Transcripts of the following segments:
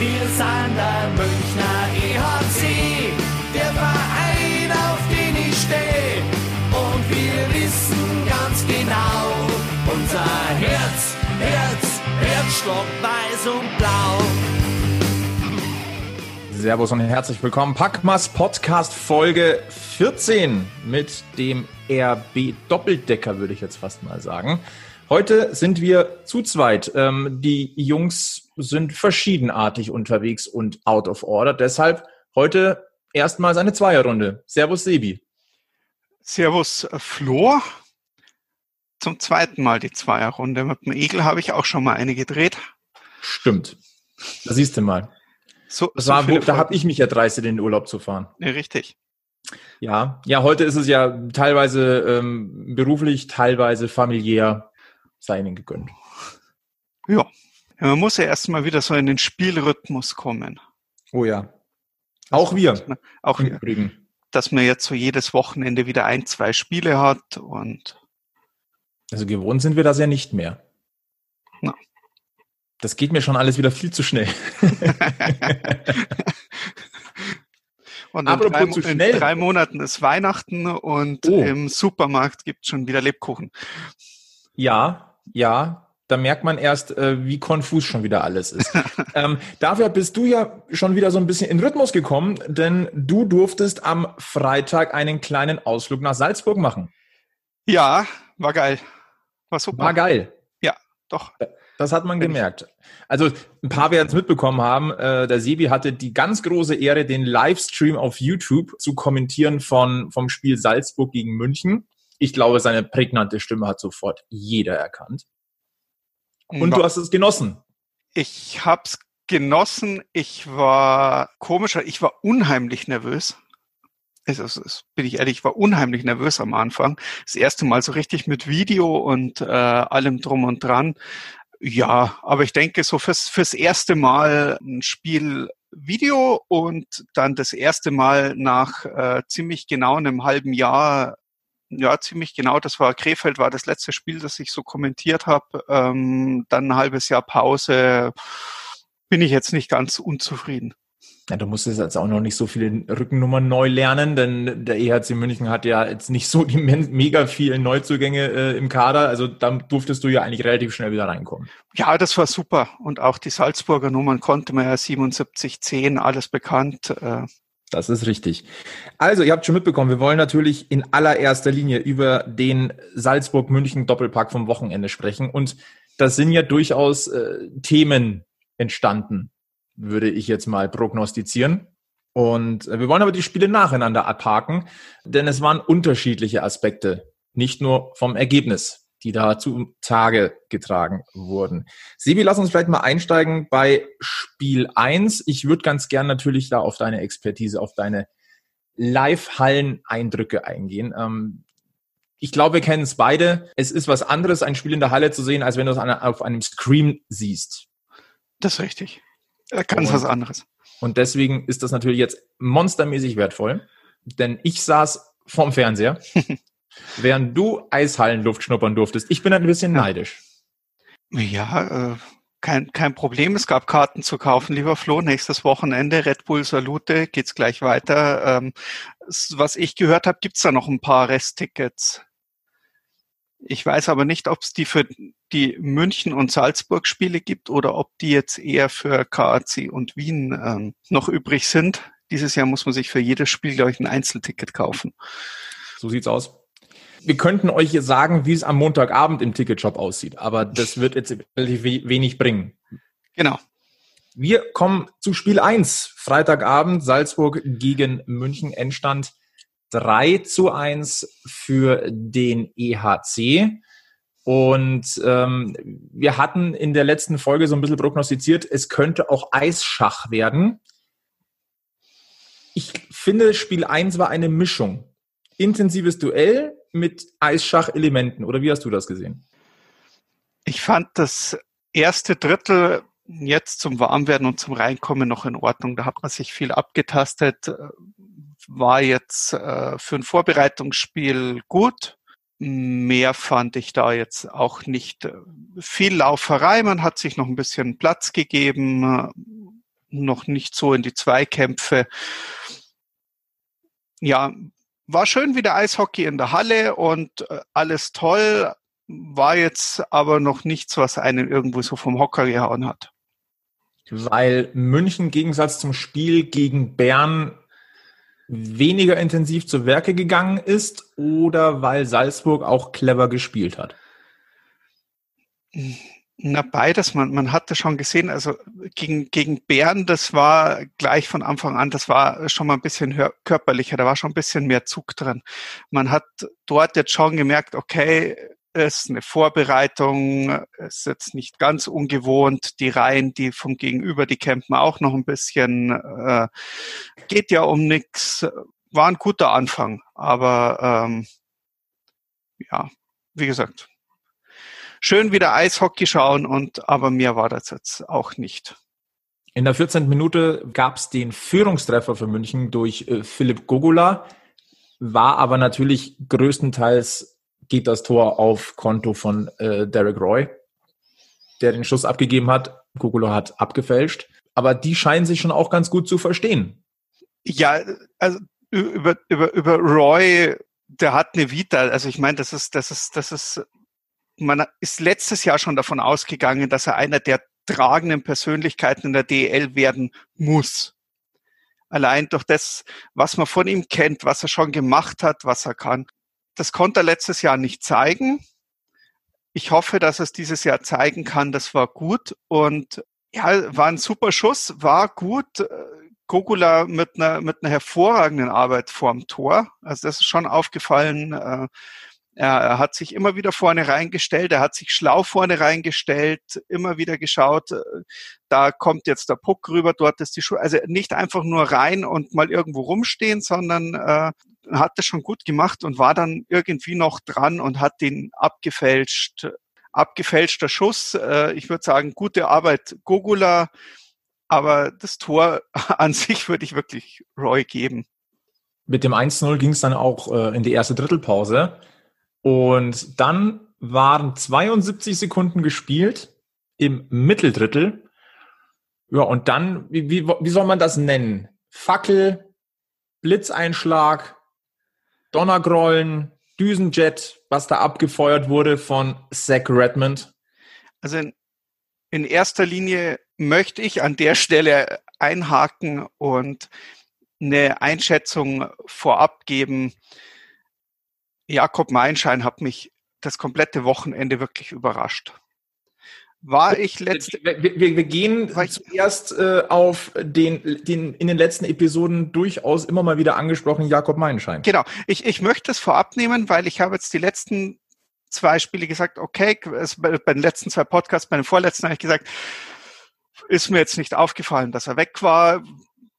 Wir sind der Münchner EHC, der Verein, auf den ich stehe. Und wir wissen ganz genau, unser Herz, Herz, Herzschlag weiß und blau. Servus und herzlich willkommen. Packmas Podcast Folge 14 mit dem RB Doppeldecker, würde ich jetzt fast mal sagen. Heute sind wir zu zweit. Ähm, die Jungs sind verschiedenartig unterwegs und out of order. Deshalb heute erstmals eine Zweierrunde. Servus Sebi. Servus äh, Flo. Zum zweiten Mal die Zweierrunde. Mit dem Egel habe ich auch schon mal eine gedreht. Stimmt. Da siehst du mal. So, Das so war, wo, da habe ich mich ja dreistet, in den Urlaub zu fahren. Ja, richtig. Ja, ja, heute ist es ja teilweise ähm, beruflich, teilweise familiär, sei ihnen gegönnt. Ja. ja. Man muss ja erstmal wieder so in den Spielrhythmus kommen. Oh ja. Auch wir. Man, auch wir. Übrigen. Dass man jetzt so jedes Wochenende wieder ein, zwei Spiele hat und Also gewohnt sind wir das ja nicht mehr. Na. Das geht mir schon alles wieder viel zu schnell. Und in Apropos drei, zu in schnell. drei Monaten ist Weihnachten und Oh. im Supermarkt gibt schon wieder Lebkuchen. Ja, ja. Da merkt man erst, äh, wie konfus schon wieder alles ist. ähm, dafür bist du ja schon wieder so ein bisschen in Rhythmus gekommen, denn du durftest am Freitag einen kleinen Ausflug nach Salzburg machen. Ja, war geil. War super. War geil. Doch. Das hat man gemerkt. Also ein paar werden es mitbekommen haben. Äh, der Sebi hatte die ganz große Ehre, den Livestream auf YouTube zu kommentieren von vom Spiel Salzburg gegen München. Ich glaube, seine prägnante Stimme hat sofort jeder erkannt. Und du hast es genossen. Ich hab's genossen. Ich war komischer. Ich war unheimlich nervös. Es, es, es, bin ich ehrlich, ich war unheimlich nervös am Anfang. Das erste Mal so richtig mit Video und äh, allem drum und dran. Ja, aber ich denke so fürs, fürs erste Mal ein Spiel Video und dann das erste Mal nach äh, ziemlich genau einem halben Jahr ja, ziemlich genau. Das war Krefeld, war das letzte Spiel, das ich so kommentiert habe. Ähm, dann ein halbes Jahr Pause. Bin ich jetzt nicht ganz unzufrieden. Ja, du musstest jetzt auch noch nicht so viele Rückennummern neu lernen, denn der EHC München hat ja jetzt nicht so die mega vielen Neuzugänge äh, im Kader. Also da durftest du ja eigentlich relativ schnell wieder reinkommen. Ja, das war super. Und auch die Salzburger Nummern konnte man ja 77, 10, alles bekannt. Äh, Das ist richtig. Also, ihr habt schon mitbekommen, wir wollen natürlich in allererster Linie über den Salzburg-München-Doppelpack vom Wochenende sprechen. Und das sind ja durchaus äh, Themen entstanden, würde ich jetzt mal prognostizieren. Und äh, wir wollen aber die Spiele nacheinander abhaken, denn es waren unterschiedliche Aspekte, nicht nur vom Ergebnis, die da zu Tage getragen wurden. Sebi, lass uns vielleicht mal einsteigen bei Spiel 1. Ich würde ganz gern natürlich da auf deine Expertise, auf deine Live-Hallen-Eindrücke eingehen. Ähm, ich glaube, wir kennen es beide. Es ist was anderes, ein Spiel in der Halle zu sehen, als wenn du es auf einem Screen siehst. das ist richtig. Ganz was anderes. Und deswegen ist das natürlich jetzt monstermäßig wertvoll, denn ich saß vorm Fernseher, während du Eishallenluft schnuppern durftest. Ich bin ein bisschen Ja. neidisch. Ja, äh, kein, kein Problem. Es gab Karten zu kaufen, lieber Flo. Nächstes Wochenende, Red Bull Salute, geht's gleich weiter. Ähm, was ich gehört habe, gibt's da noch ein paar Resttickets. Ich weiß aber nicht, ob es die für die München- und Salzburg-Spiele gibt oder ob die jetzt eher für KAC und Wien ähm, noch übrig sind. Dieses Jahr muss man sich für jedes Spiel, glaube ich, ein Einzelticket kaufen. So sieht's aus. Wir könnten euch jetzt sagen, wie es am Montagabend im Ticketshop aussieht, aber das wird jetzt relativ we- wenig bringen. Genau. Wir kommen zu Spiel 1. Freitagabend Salzburg gegen München. Endstand 3 zu 1 für den EHC. Und ähm, wir hatten in der letzten Folge so ein bisschen prognostiziert, es könnte auch Eisschach werden. Ich finde, Spiel 1 war eine Mischung. Intensives Duell mit Eisschach-Elementen. Oder wie hast du das gesehen? Ich fand das erste Drittel jetzt zum Warmwerden und zum Reinkommen noch in Ordnung. Da hat man sich viel abgetastet, war jetzt äh, für ein Vorbereitungsspiel gut. Mehr fand ich da jetzt auch nicht. Viel Lauferei, man hat sich noch ein bisschen Platz gegeben. noch nicht so in die Zweikämpfe. Ja, war schön wieder Eishockey in der Halle und äh, alles toll, war jetzt aber noch nichts, was einen irgendwo so vom Hocker gehauen hat. Weil München im Gegensatz zum Spiel gegen Bern weniger intensiv zu Werke gegangen ist oder weil Salzburg auch clever gespielt hat? Na, beides. Man, man hatte schon gesehen, also gegen, gegen Bern, das war gleich von Anfang an, das war schon mal ein bisschen körperlicher, da war schon ein bisschen mehr Zug drin. Man hat dort jetzt schon gemerkt, okay, ist eine Vorbereitung, ist jetzt nicht ganz ungewohnt. Die Reihen, die vom Gegenüber, die campen auch noch ein bisschen. Äh, geht ja um nichts. War ein guter Anfang, aber ähm, ja, wie gesagt, schön wieder Eishockey schauen und aber mehr war das jetzt auch nicht. In der 14. Minute gab es den Führungstreffer für München durch äh, Philipp Gogula, war aber natürlich größtenteils geht das Tor auf Konto von äh, Derek Roy, der den Schuss abgegeben hat. Gugolo hat abgefälscht. Aber die scheinen sich schon auch ganz gut zu verstehen. Ja, also über, über, über Roy, der hat eine Vita. Also ich meine, das ist, das ist, das ist, man ist letztes Jahr schon davon ausgegangen, dass er einer der tragenden Persönlichkeiten in der DL werden muss. Allein durch das, was man von ihm kennt, was er schon gemacht hat, was er kann. Das konnte er letztes Jahr nicht zeigen. Ich hoffe, dass er es dieses Jahr zeigen kann. Das war gut und ja, war ein super Schuss, war gut. Gogula mit einer, mit einer hervorragenden Arbeit vorm Tor. Also das ist schon aufgefallen. Er hat sich immer wieder vorne reingestellt, er hat sich schlau vorne reingestellt, immer wieder geschaut, äh, da kommt jetzt der Puck rüber, dort ist die Schuhe. Also nicht einfach nur rein und mal irgendwo rumstehen, sondern äh, hat das schon gut gemacht und war dann irgendwie noch dran und hat den abgefälscht. Abgefälschter Schuss. Äh, ich würde sagen, gute Arbeit Gogula, aber das Tor an sich würde ich wirklich Roy geben. Mit dem 1-0 ging es dann auch äh, in die erste Drittelpause. Und dann waren 72 Sekunden gespielt im Mitteldrittel. Ja, und dann, wie, wie, wie soll man das nennen? Fackel, Blitzeinschlag, Donnergrollen, Düsenjet, was da abgefeuert wurde von Zach Redmond? Also in, in erster Linie möchte ich an der Stelle einhaken und eine Einschätzung vorab geben. Jakob Meinschein hat mich das komplette Wochenende wirklich überrascht war ich letzte. Wir, wir, wir gehen zuerst äh, auf den, den in den letzten Episoden durchaus immer mal wieder angesprochenen Jakob Meinschein. Genau. Ich, ich möchte es vorab nehmen, weil ich habe jetzt die letzten zwei Spiele gesagt, okay, es, bei den letzten zwei Podcasts, bei den vorletzten habe ich gesagt, ist mir jetzt nicht aufgefallen, dass er weg war,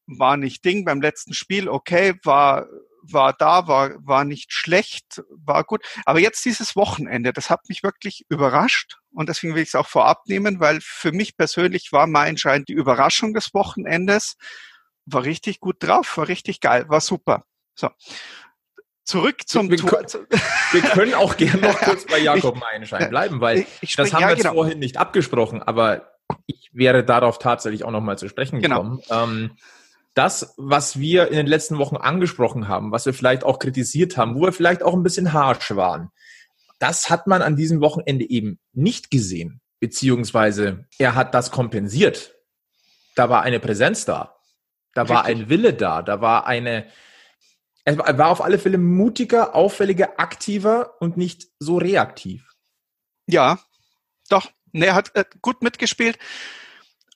war nicht Ding. Beim letzten Spiel, okay, war war da, war, war nicht schlecht, war gut. Aber jetzt dieses Wochenende, das hat mich wirklich überrascht. Und deswegen will ich es auch vorab nehmen, weil für mich persönlich war mein Entscheid die Überraschung des Wochenendes. War richtig gut drauf, war richtig geil, war super. So. Zurück zum wir, Tor. Wir können auch gerne noch kurz bei Jakob Meinschein bleiben, weil ich, das haben ja, wir jetzt genau. vorhin nicht abgesprochen, aber ich wäre darauf tatsächlich auch nochmal zu sprechen genau. gekommen. Genau. Ähm, das, was wir in den letzten Wochen angesprochen haben, was wir vielleicht auch kritisiert haben, wo wir vielleicht auch ein bisschen harsch waren, das hat man an diesem Wochenende eben nicht gesehen, beziehungsweise er hat das kompensiert. Da war eine Präsenz da, da Richtig. war ein Wille da, da war eine, er war auf alle Fälle mutiger, auffälliger, aktiver und nicht so reaktiv. Ja, doch. Er hat gut mitgespielt.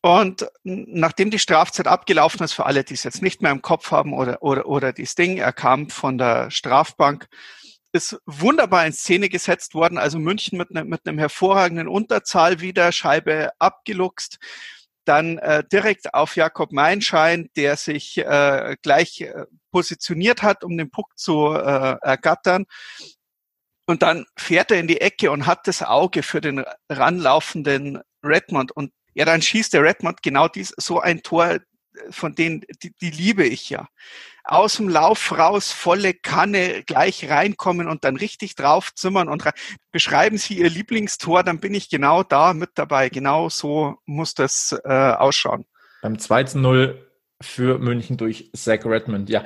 Und nachdem die Strafzeit abgelaufen ist, für alle, die es jetzt nicht mehr im Kopf haben oder, oder, oder das Ding, er kam von der Strafbank, ist wunderbar in Szene gesetzt worden. Also München mit, ne, mit einem hervorragenden Unterzahl wieder, Scheibe abgeluchst. Dann äh, direkt auf Jakob Meinschein, der sich äh, gleich äh, positioniert hat, um den Puck zu äh, ergattern. Und dann fährt er in die Ecke und hat das Auge für den ranlaufenden Redmond. Und ja, dann schießt der Redmond genau dies, so ein Tor, von denen, die, die liebe ich ja. Aus dem Lauf raus, volle Kanne, gleich reinkommen und dann richtig draufzimmern und beschreiben Sie Ihr Lieblingstor, dann bin ich genau da mit dabei. Genau so muss das äh, ausschauen. Beim 2-0 für München durch Zach Redmond. Ja,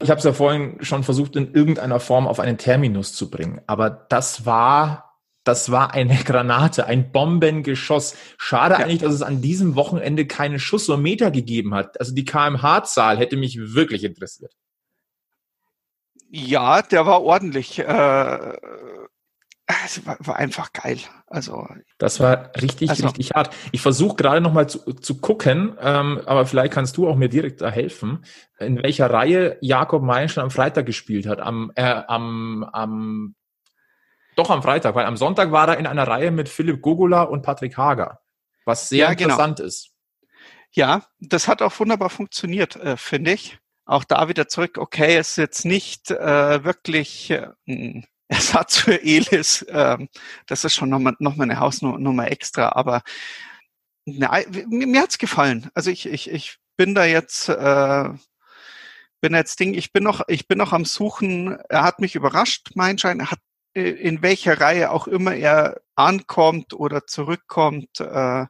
ich habe es ja vorhin schon versucht, in irgendeiner Form auf einen Terminus zu bringen. Aber das war, das war eine Granate, ein Bombengeschoss. Schade ja. eigentlich, dass es an diesem Wochenende keine Schussometer gegeben hat. Also die KMH-Zahl hätte mich wirklich interessiert. Ja, der war ordentlich. Äh, es war, war einfach geil. Also das war richtig, also, richtig hart. Ich versuche gerade noch mal zu, zu gucken, ähm, aber vielleicht kannst du auch mir direkt da helfen, in welcher Reihe Jakob Meinschen am Freitag gespielt hat. Am, äh, am, am doch am Freitag, weil am Sonntag war er in einer Reihe mit Philipp Gogula und Patrick Hager, was sehr ja, genau. interessant ist. Ja, das hat auch wunderbar funktioniert, äh, finde ich. Auch da wieder zurück, okay, ist jetzt nicht äh, wirklich äh, Ersatz für Elis. Ähm, das ist schon nochmal noch mal eine Hausnummer extra, aber ne, mir, mir hat's gefallen. Also ich, ich, ich bin da jetzt, äh, bin jetzt Ding, ich bin noch, ich bin noch am Suchen. Er hat mich überrascht, mein Schein. Er hat in welcher Reihe auch immer er ankommt oder zurückkommt. Äh,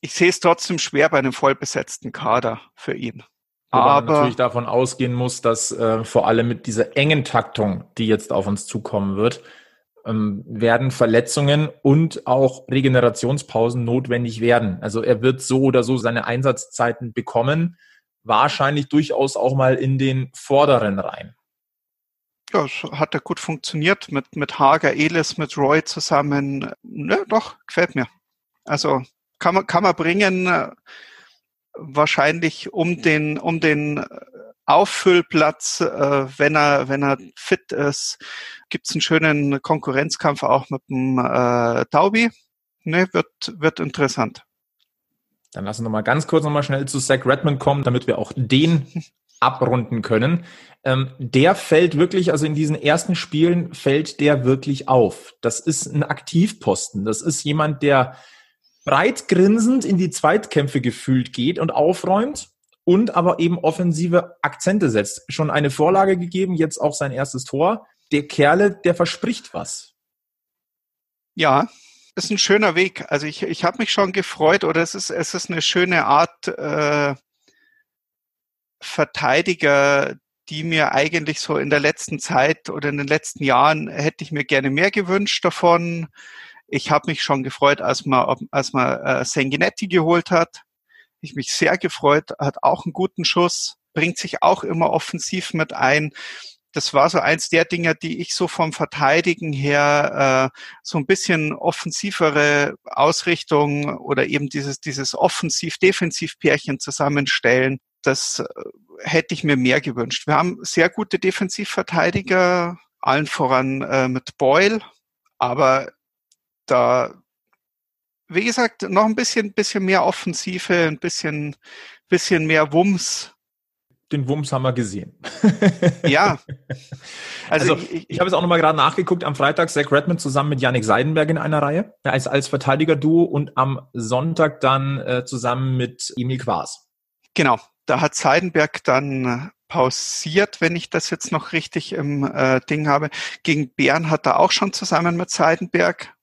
ich sehe es trotzdem schwer bei einem vollbesetzten Kader für ihn. Wobei aber man natürlich davon ausgehen muss, dass äh, vor allem mit dieser engen Taktung, die jetzt auf uns zukommen wird, ähm, werden Verletzungen und auch Regenerationspausen notwendig werden. Also er wird so oder so seine Einsatzzeiten bekommen, wahrscheinlich durchaus auch mal in den vorderen Reihen. Ja, es hat ja gut funktioniert mit, mit Hager, Elis, mit Roy zusammen. Ne, doch, gefällt mir. Also kann man, kann man bringen wahrscheinlich um den, um den Auffüllplatz, äh, wenn er, wenn er fit ist, gibt's einen schönen Konkurrenzkampf auch mit dem äh, Taubi. Ne, wird, wird interessant. Dann lassen wir mal ganz kurz nochmal schnell zu Zach Redmond kommen, damit wir auch den abrunden können. Ähm, der fällt wirklich, also in diesen ersten Spielen fällt der wirklich auf. Das ist ein Aktivposten. Das ist jemand, der breit grinsend in die Zweitkämpfe gefühlt geht und aufräumt und aber eben offensive Akzente setzt. Schon eine Vorlage gegeben, jetzt auch sein erstes Tor. Der Kerle, der verspricht was. Ja, ist ein schöner Weg. Also ich, ich habe mich schon gefreut oder es ist, es ist eine schöne Art äh, Verteidiger, die mir eigentlich so in der letzten Zeit oder in den letzten Jahren hätte ich mir gerne mehr gewünscht davon. Ich habe mich schon gefreut, als man, als man äh, Sanguinetti geholt hat. Ich mich sehr gefreut, hat auch einen guten Schuss, bringt sich auch immer offensiv mit ein. Das war so eins der Dinge, die ich so vom Verteidigen her äh, so ein bisschen offensivere Ausrichtung oder eben dieses, dieses Offensiv-Defensiv-Pärchen zusammenstellen. Das äh, hätte ich mir mehr gewünscht. Wir haben sehr gute Defensivverteidiger, allen voran äh, mit Boyle, aber da, wie gesagt, noch ein bisschen, bisschen mehr Offensive, ein bisschen, bisschen mehr Wumms. Den Wumms haben wir gesehen. ja. Also, also ich, ich habe es auch nochmal gerade nachgeguckt. Am Freitag Zach Redmond zusammen mit Yannick Seidenberg in einer Reihe als, als Verteidiger-Duo und am Sonntag dann äh, zusammen mit Emil Quas. Genau. Da hat Seidenberg dann pausiert, wenn ich das jetzt noch richtig im äh, Ding habe. Gegen Bern hat er auch schon zusammen mit Seidenberg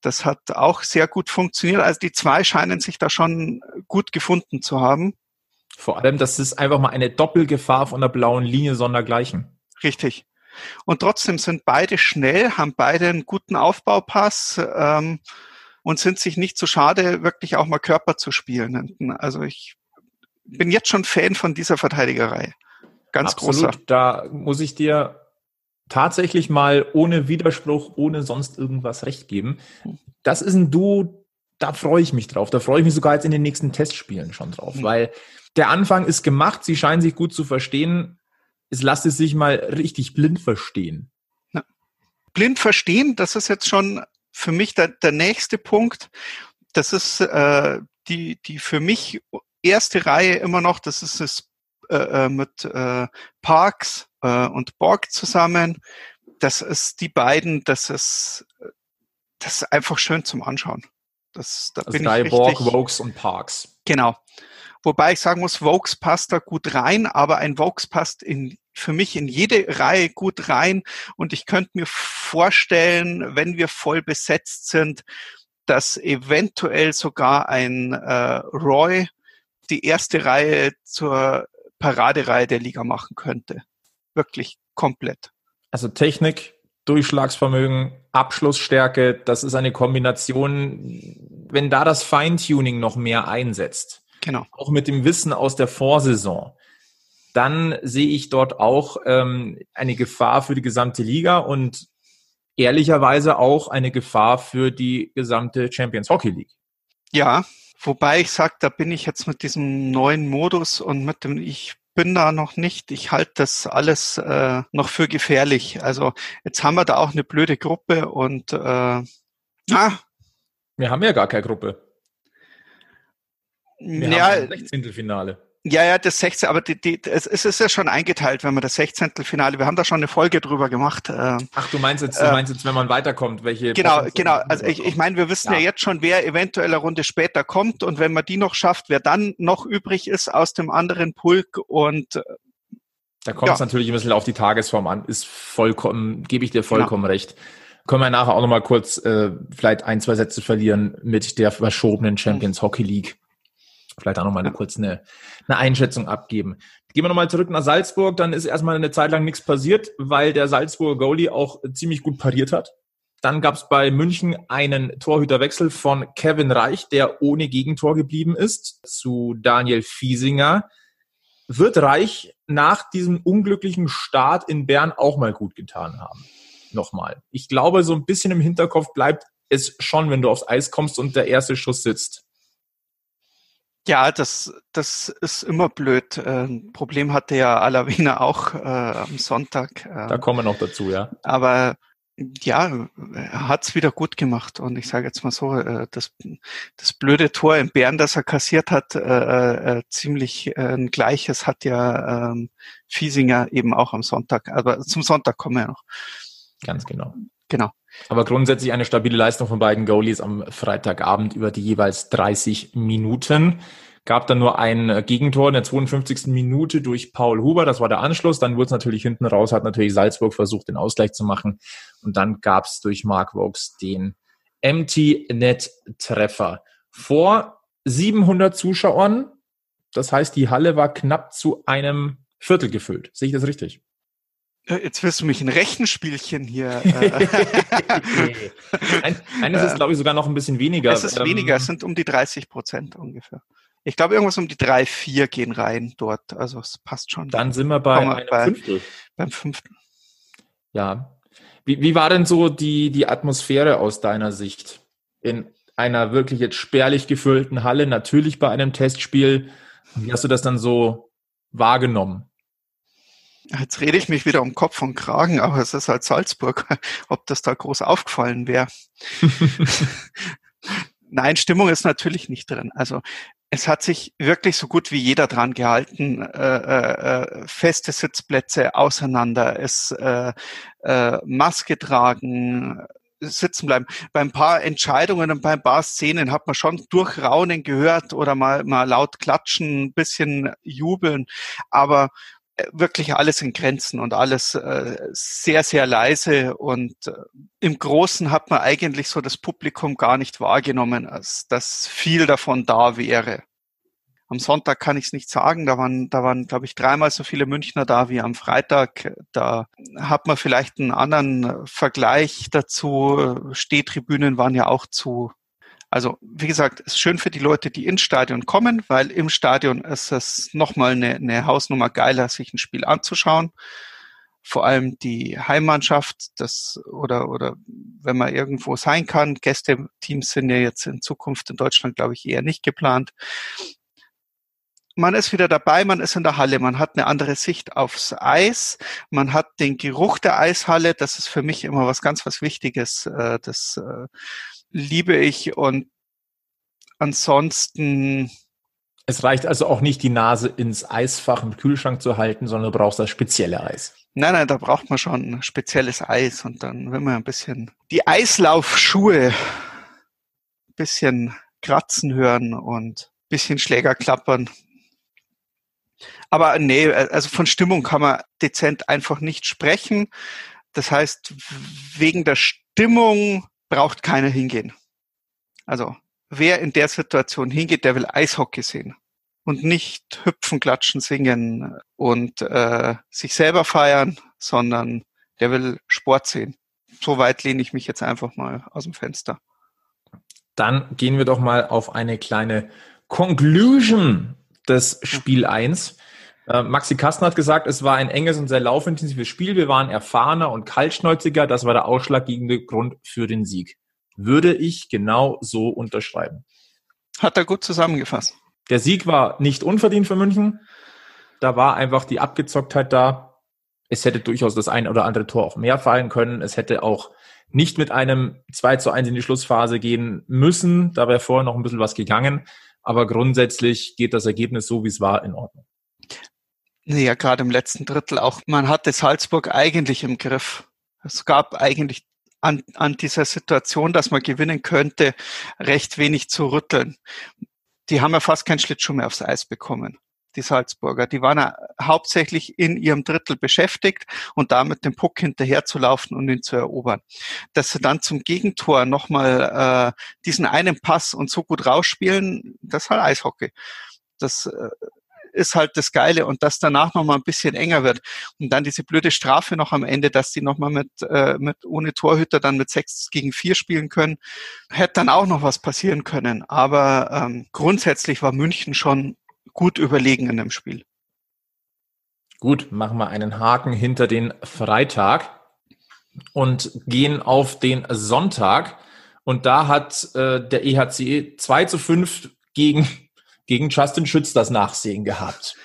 das hat auch sehr gut funktioniert. Also die zwei scheinen sich da schon gut gefunden zu haben. Vor allem, das ist einfach mal eine Doppelgefahr von der blauen Linie sondergleichen. Richtig. Und trotzdem sind beide schnell, haben beide einen guten Aufbaupass ähm, und sind sich nicht zu so schade, wirklich auch mal Körper zu spielen. Also ich bin jetzt schon Fan von dieser Verteidigerei. Ganz Absolut. großer. Da muss ich dir tatsächlich mal ohne Widerspruch, ohne sonst irgendwas recht geben. Das ist ein Duo, da freue ich mich drauf. Da freue ich mich sogar jetzt in den nächsten Testspielen schon drauf, mhm. weil der Anfang ist gemacht, sie scheinen sich gut zu verstehen. Es lasst es sich mal richtig blind verstehen. Ja. Blind verstehen, das ist jetzt schon für mich der, der nächste Punkt. Das ist äh, die, die für mich erste Reihe immer noch, das ist es äh, äh mit äh, Parks, äh, und Borg zusammen. Das ist die beiden, das ist, das ist einfach schön zum Anschauen. Das, da also bin ich Borg, richtig, Vokes und Parks. Genau. Wobei ich sagen muss, Vokes passt da gut rein, aber ein Vokes passt in, für mich in jede Reihe gut rein. Und ich könnte mir vorstellen, wenn wir voll besetzt sind, dass eventuell sogar ein äh, Roy die erste Reihe zur Paradereihe der Liga machen könnte. Wirklich komplett. Also Technik, Durchschlagsvermögen, Abschlussstärke, das ist eine Kombination, wenn da das Feintuning noch mehr einsetzt. Genau. Auch mit dem Wissen aus der Vorsaison. Dann sehe ich dort auch ähm, eine Gefahr für die gesamte Liga und ehrlicherweise auch eine Gefahr für die gesamte Champions Hockey League. Ja, wobei ich sage, da bin ich jetzt mit diesem neuen Modus und mit dem, ich bin da noch nicht. Ich halte das alles äh, noch für gefährlich. Also jetzt haben wir da auch eine blöde Gruppe und äh, ah, wir haben ja gar keine Gruppe. Wir ja, haben ein 16. Ja, ja, das 16, aber die, die, es, ist ja schon eingeteilt, wenn man das 16. Finale, wir haben da schon eine Folge drüber gemacht. Äh, Ach, du meinst jetzt, du äh, meinst jetzt, wenn man weiterkommt, welche? Genau, genau. Also ich, ich meine, wir wissen ja. ja jetzt schon, wer eventuell eine Runde später kommt und wenn man die noch schafft, wer dann noch übrig ist aus dem anderen Pulk und äh, da kommt es ja. natürlich ein bisschen auf die Tagesform an, ist vollkommen, gebe ich dir vollkommen genau. recht. Können wir nachher auch nochmal kurz äh, vielleicht ein, zwei Sätze verlieren mit der verschobenen Champions Hockey League vielleicht auch nochmal eine, kurz eine, eine Einschätzung abgeben. Gehen wir nochmal zurück nach Salzburg, dann ist erstmal eine Zeit lang nichts passiert, weil der Salzburger Goalie auch ziemlich gut pariert hat. Dann gab es bei München einen Torhüterwechsel von Kevin Reich, der ohne Gegentor geblieben ist, zu Daniel Fiesinger. Wird Reich nach diesem unglücklichen Start in Bern auch mal gut getan haben? Nochmal. Ich glaube, so ein bisschen im Hinterkopf bleibt es schon, wenn du aufs Eis kommst und der erste Schuss sitzt. Ja, das, das ist immer blöd. Äh, Problem hatte ja Alavina auch äh, am Sonntag. Äh, da kommen wir noch dazu, ja. Aber ja, er hat's wieder gut gemacht. Und ich sage jetzt mal so, äh, das, das blöde Tor in Bern, das er kassiert hat, äh, äh, ziemlich äh, ein gleiches hat ja ähm, Fiesinger eben auch am Sonntag. Aber zum Sonntag kommen wir noch. Ganz genau. Genau. Aber grundsätzlich eine stabile Leistung von beiden Goalies am Freitagabend über die jeweils 30 Minuten. Gab dann nur ein Gegentor in der 52. Minute durch Paul Huber. Das war der Anschluss. Dann wurde es natürlich hinten raus, hat natürlich Salzburg versucht, den Ausgleich zu machen. Und dann gab es durch Mark Vokes den Empty Net Treffer. Vor 700 Zuschauern. Das heißt, die Halle war knapp zu einem Viertel gefüllt. Sehe ich das richtig? Äh, jetzt wirst du mich ein Rechenspielchen hier. Äh. Ein, eines ist, glaube ich, sogar noch ein bisschen weniger. Es ist ähm, weniger, es sind um die 30 Prozent ungefähr. Ich glaube, irgendwas um die drei, vier gehen rein dort. Also es passt schon. Dann sind wir bei bei, Fünftel. Beim Fünftel. Ja. Wie, wie war denn so die, die Atmosphäre aus deiner Sicht? In einer wirklich jetzt spärlich gefüllten Halle, natürlich bei einem Testspiel. Wie hast du das dann so wahrgenommen? Jetzt rede ich mich wieder um Kopf und Kragen, aber es ist halt Salzburg, ob das da groß aufgefallen wäre. Nein, Stimmung ist natürlich nicht drin. Also es hat sich wirklich so gut wie jeder dran gehalten. Äh, äh, äh feste Sitzplätze auseinander, es äh, äh, Maske tragen, sitzen bleiben. Bei ein paar Entscheidungen und bei ein paar Szenen hat man schon durchraunen gehört oder mal, mal laut klatschen, ein bisschen jubeln. Aber wirklich alles in Grenzen und alles äh, sehr, sehr leise. Und äh, im Großen hat man eigentlich so das Publikum gar nicht wahrgenommen, als dass viel davon da wäre. Am Sonntag kann ich es nicht sagen, da waren, da waren, glaube ich, dreimal so viele Münchner da wie am Freitag. Da hat man vielleicht einen anderen Vergleich dazu. Stehtribünen waren ja auch zu. Also wie gesagt, ist schön für die Leute, die ins Stadion kommen, weil im Stadion ist es nochmal eine, eine Hausnummer geiler, sich ein Spiel anzuschauen. Vor allem die Heimmannschaft, das oder oder wenn man irgendwo sein kann. Gästeteams sind ja jetzt in Zukunft in Deutschland, glaube ich, eher nicht geplant. Man ist wieder dabei, man ist in der Halle, man hat eine andere Sicht aufs Eis, man hat den Geruch der Eishalle, das ist für mich immer was ganz was Wichtiges. Äh, das äh, liebe ich und ansonsten. Es reicht also auch nicht, die Nase ins Eisfach im Kühlschrank zu halten, sondern du brauchst das spezielle Eis. Nein, nein, da braucht man schon spezielles Eis und dann will man ein bisschen die Eislaufschuhe ein bisschen kratzen hören und ein bisschen Schläger klappern. Aber nee, also von Stimmung kann man dezent einfach nicht sprechen. Das heißt, wegen der Stimmung braucht keiner hingehen. Also wer in der Situation hingeht, der will Eishockey sehen und nicht hüpfen, klatschen, singen und äh, sich selber feiern, sondern der will Sport sehen. So weit lehne ich mich jetzt einfach mal aus dem Fenster. Dann gehen wir doch mal auf eine kleine Conclusion des Spiel 1. Äh, Maxi Kasten hat gesagt, es war ein enges und sehr laufintensives Spiel. Wir waren erfahrener und kaltschnäuziger. Das war der ausschlaggebende Grund für den Sieg. Würde ich genau so unterschreiben. Hat er gut zusammengefasst. Der Sieg war nicht unverdient für München. Da war einfach die Abgezocktheit da. Es hätte durchaus das ein oder andere Tor auch mehr fallen können. Es hätte auch nicht mit einem 2 zu 1 in die Schlussphase gehen müssen. Da wäre vorher noch ein bisschen was gegangen. Aber grundsätzlich geht das Ergebnis so, wie es war, in Ordnung. Ja, gerade im letzten Drittel auch. Man hatte Salzburg eigentlich im Griff. Es gab eigentlich an, an dieser Situation, dass man gewinnen könnte, recht wenig zu rütteln. Die haben ja fast keinen Schlittschuh mehr aufs Eis bekommen die Salzburger. Die waren ja hauptsächlich in ihrem Drittel beschäftigt und damit den Puck hinterher zu laufen und ihn zu erobern. Dass sie dann zum Gegentor nochmal äh, diesen einen Pass und so gut rausspielen, das ist halt Eishockey. Das äh, ist halt das Geile und dass danach nochmal ein bisschen enger wird. Und dann diese blöde Strafe noch am Ende, dass die nochmal mit, äh, mit ohne Torhüter dann mit sechs gegen vier spielen können, hätte dann auch noch was passieren können. Aber ähm, grundsätzlich war München schon gut überlegen in dem Spiel. Gut, machen wir einen Haken hinter den Freitag und gehen auf den Sonntag. Und da hat äh, der EHC 2 zu 5 gegen, gegen Justin Schütz das Nachsehen gehabt.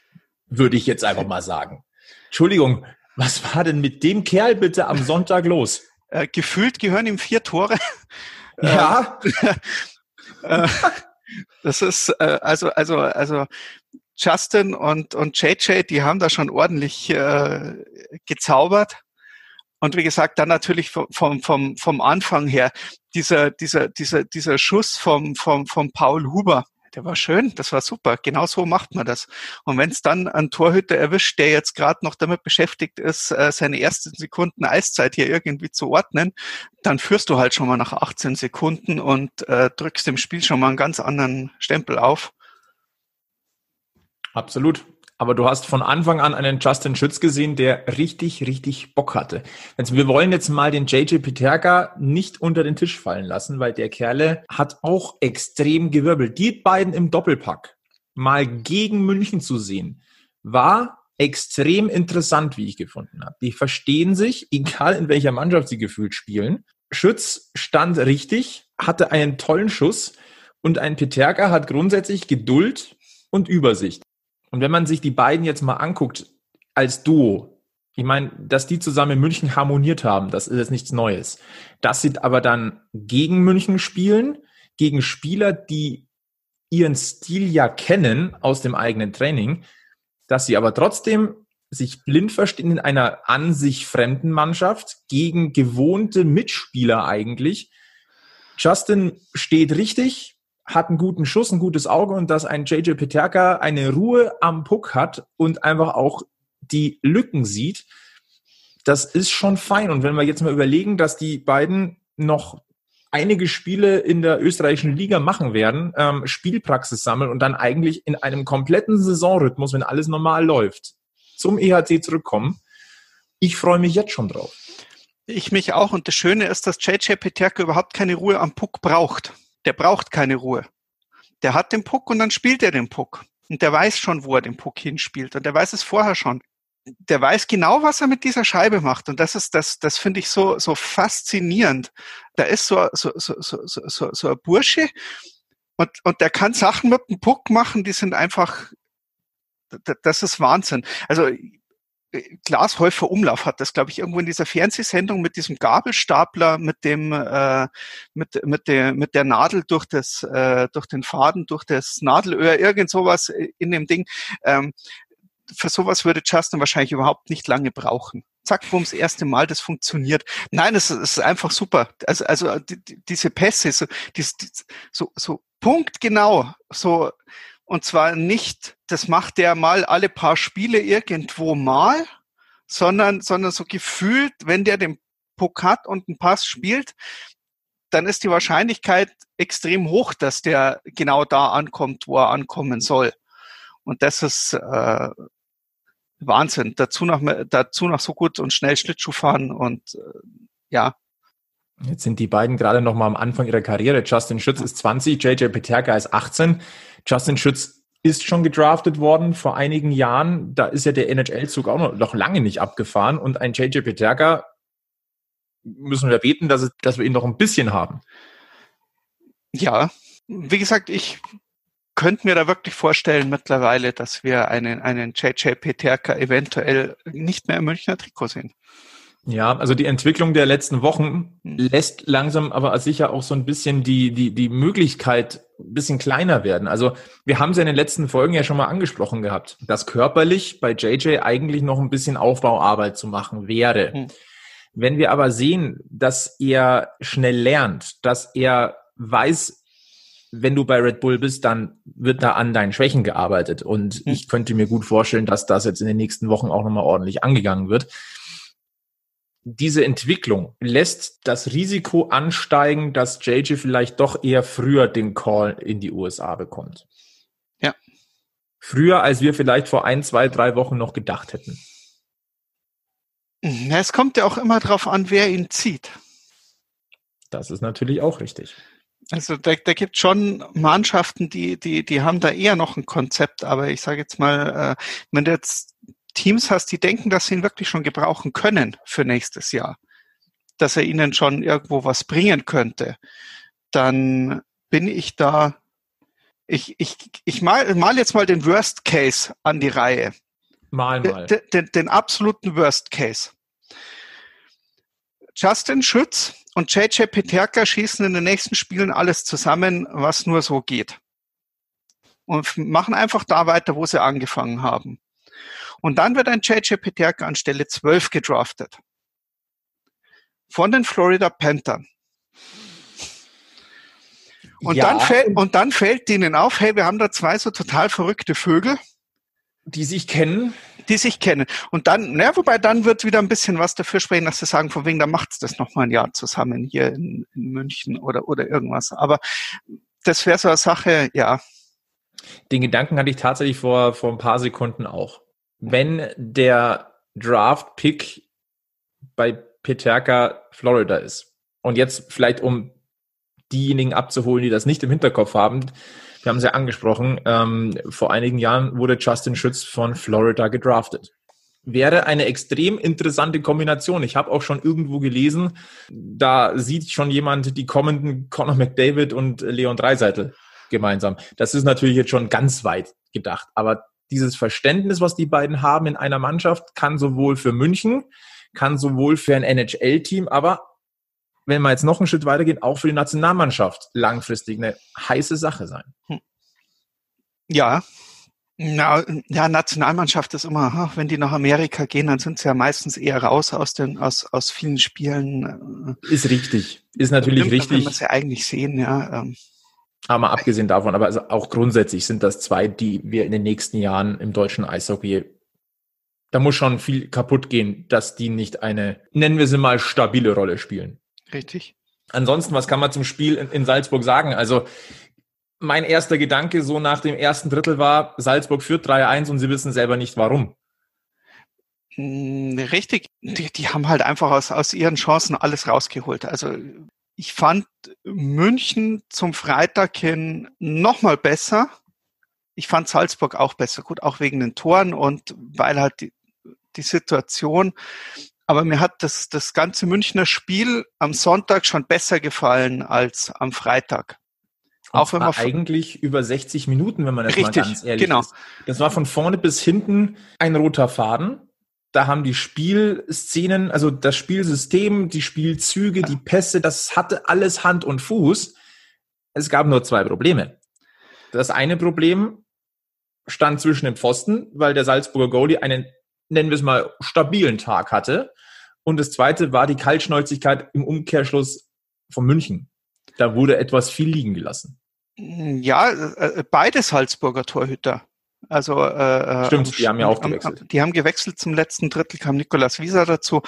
Würde ich jetzt einfach mal sagen. Entschuldigung, was war denn mit dem Kerl bitte am Sonntag los? Äh, gefühlt gehören ihm vier Tore. Ja. äh, das ist äh, also also also Justin und und JJ, die haben da schon ordentlich äh, gezaubert. Und wie gesagt, dann natürlich vom, vom, vom, vom Anfang her dieser, dieser, dieser, dieser Schuss vom, vom, vom Paul Huber, der war schön, das war super. Genau so macht man das. Und wenn es dann einen Torhüter erwischt, der jetzt gerade noch damit beschäftigt ist, äh, seine ersten Sekunden Eiszeit hier irgendwie zu ordnen, dann führst du halt schon mal nach 18 Sekunden und äh, drückst dem Spiel schon mal einen ganz anderen Stempel auf. Absolut. Aber du hast von Anfang an einen Justin Schütz gesehen, der richtig, richtig Bock hatte. Also wir wollen jetzt mal den JJ Peterka nicht unter den Tisch fallen lassen, weil der Kerle hat auch extrem gewirbelt. Die beiden im Doppelpack mal gegen München zu sehen, war extrem interessant, wie ich gefunden habe. Die verstehen sich, egal in welcher Mannschaft sie gefühlt spielen. Schütz stand richtig, hatte einen tollen Schuss und ein Peterka hat grundsätzlich Geduld und Übersicht. Und wenn man sich die beiden jetzt mal anguckt als Duo, ich meine, dass die zusammen in München harmoniert haben, das ist jetzt nichts Neues. Dass sie aber dann gegen München spielen, gegen Spieler, die ihren Stil ja kennen aus dem eigenen Training, dass sie aber trotzdem sich blind verstehen in einer an sich fremden Mannschaft gegen gewohnte Mitspieler eigentlich. Justin steht richtig, hat einen guten Schuss, ein gutes Auge und dass ein JJ Peterka eine Ruhe am Puck hat und einfach auch die Lücken sieht, das ist schon fein. Und wenn wir jetzt mal überlegen, dass die beiden noch einige Spiele in der österreichischen Liga machen werden, ähm, Spielpraxis sammeln und dann eigentlich in einem kompletten Saisonrhythmus, wenn alles normal läuft, zum EHC zurückkommen. Ich freue mich jetzt schon drauf. Ich mich auch. Und das Schöne ist, dass JJ Peterka überhaupt keine Ruhe am Puck braucht der braucht keine Ruhe. Der hat den Puck und dann spielt er den Puck. Und der weiß schon, wo er den Puck hinspielt. Und der weiß es vorher schon. Der weiß genau, was er mit dieser Scheibe macht. Und das ist, das, das finde ich so, so faszinierend. Da ist so, so, so, so, so, so ein Bursche und, und der kann Sachen mit dem Puck machen, die sind einfach, das ist Wahnsinn. Also Glashäufer Umlauf hat das, glaube ich, irgendwo in dieser Fernsehsendung mit diesem Gabelstapler, mit dem, äh, mit, mit der, mit der Nadel durch das, äh, durch den Faden, durch das Nadelöhr, irgend sowas in dem Ding. Ähm, für sowas würde Justin wahrscheinlich überhaupt nicht lange brauchen. Zack, ums erste Mal, das funktioniert. Nein, es, es ist einfach super. Also, also die, die, diese Pässe, so, die, so, so punktgenau, so und zwar nicht, das macht der mal alle paar Spiele irgendwo mal, sondern, sondern so gefühlt, wenn der den Puck hat und einen Pass spielt, dann ist die Wahrscheinlichkeit extrem hoch, dass der genau da ankommt, wo er ankommen soll. Und das ist äh, Wahnsinn. Dazu noch, dazu noch so gut und schnell Schlittschuh fahren und äh, ja. Jetzt sind die beiden gerade noch mal am Anfang ihrer Karriere. Justin Schütz ist 20, JJ Peterka ist 18. Justin Schütz ist schon gedraftet worden vor einigen Jahren. Da ist ja der NHL-Zug auch noch, lange nicht abgefahren. Und ein JJ Peterka müssen wir beten, dass, es, dass wir ihn noch ein bisschen haben. Ja, wie gesagt, ich könnte mir da wirklich vorstellen mittlerweile, dass wir einen, einen JJ Peterka eventuell nicht mehr im Münchner Trikot sehen. Ja, also die Entwicklung der letzten Wochen hm. lässt langsam aber sicher auch so ein bisschen die, die, die Möglichkeit ein bisschen kleiner werden. Also wir haben es ja in den letzten Folgen ja schon mal angesprochen gehabt, dass körperlich bei JJ eigentlich noch ein bisschen Aufbauarbeit zu machen wäre. Hm. Wenn wir aber sehen, dass er schnell lernt, dass er weiß, wenn du bei Red Bull bist, dann wird da an deinen Schwächen gearbeitet. Und hm. ich könnte mir gut vorstellen, dass das jetzt in den nächsten Wochen auch nochmal ordentlich angegangen wird. Diese Entwicklung lässt das Risiko ansteigen, dass JJ vielleicht doch eher früher den Call in die USA bekommt. Ja. Früher, als wir vielleicht vor ein, zwei, drei Wochen noch gedacht hätten. Es kommt ja auch immer darauf an, wer ihn zieht. Das ist natürlich auch richtig. Also da, da gibt schon Mannschaften, die, die, die haben da eher noch ein Konzept, aber ich sage jetzt mal, äh, wenn du jetzt Teams hast, die denken, dass sie ihn wirklich schon gebrauchen können für nächstes Jahr, dass er ihnen schon irgendwo was bringen könnte, dann bin ich da, ich, ich, ich mal, mal jetzt mal den Worst Case an die Reihe. Mal mal. Den, den, den absoluten Worst Case. Justin Schütz und JJ Peterka schießen in den nächsten Spielen alles zusammen, was nur so geht. Und machen einfach da weiter, wo sie angefangen haben. Und dann wird ein JJ Peterka an Stelle 12 gedraftet. Von den Florida Panthers. Und, ja. dann fällt, und dann fällt denen auf, hey, wir haben da zwei so total verrückte Vögel. Die sich kennen die sich kennen. Und dann, na, wobei dann wird wieder ein bisschen was dafür sprechen, dass sie sagen, von wegen, da macht's das noch mal ein Jahr zusammen hier in, in München oder, oder irgendwas. Aber das wäre so eine Sache, ja. Den Gedanken hatte ich tatsächlich vor, vor ein paar Sekunden auch. Wenn der Draft-Pick bei Peterka Florida ist und jetzt vielleicht um diejenigen abzuholen, die das nicht im Hinterkopf haben, wir haben es ja angesprochen, ähm, vor einigen Jahren wurde Justin Schütz von Florida gedraftet. Wäre eine extrem interessante Kombination. Ich habe auch schon irgendwo gelesen, da sieht schon jemand die kommenden Conor McDavid und Leon Dreiseitel gemeinsam. Das ist natürlich jetzt schon ganz weit gedacht, aber dieses Verständnis, was die beiden haben in einer Mannschaft, kann sowohl für München, kann sowohl für ein NHL-Team, aber wenn wir jetzt noch einen Schritt weitergehen, auch für die Nationalmannschaft langfristig eine heiße Sache sein. Hm. Ja. Na, ja, Nationalmannschaft ist immer, wenn die nach Amerika gehen, dann sind sie ja meistens eher raus aus den, aus, aus vielen Spielen. Äh. Ist richtig. Ist natürlich Stimmt, richtig. Kann man ja eigentlich sehen, ja. Aber mal abgesehen davon, aber also auch grundsätzlich sind das zwei, die wir in den nächsten Jahren im deutschen Eishockey da muss schon viel kaputt gehen, dass die nicht eine, nennen wir sie mal, stabile Rolle spielen. Richtig. Ansonsten, was kann man zum Spiel in, in Salzburg sagen? Also mein erster Gedanke so nach dem ersten Drittel war, Salzburg führt 3-1 und sie wissen selber nicht warum. Hm, richtig, die, die haben halt einfach aus, aus ihren Chancen alles rausgeholt. Also ich fand München zum Freitag hin nochmal besser. Ich fand Salzburg auch besser, gut, auch wegen den Toren und weil halt die, die Situation aber mir hat das, das ganze Münchner Spiel am Sonntag schon besser gefallen als am Freitag. Und auch wenn man eigentlich über 60 Minuten, wenn man das richtig, mal ganz ehrlich genau. ist. Das war von vorne bis hinten ein roter Faden. Da haben die Spielszenen, also das Spielsystem, die Spielzüge, die Pässe, das hatte alles Hand und Fuß. Es gab nur zwei Probleme. Das eine Problem stand zwischen dem Pfosten, weil der Salzburger Goalie einen nennen wir es mal, stabilen Tag hatte. Und das zweite war die Kaltschnäuzigkeit im Umkehrschluss von München. Da wurde etwas viel liegen gelassen. Ja, äh, beide Salzburger Torhüter. Also äh, äh Stimmt, die haben ja auch gewechselt. Die haben gewechselt zum letzten Drittel, kam Nikolas Wieser dazu.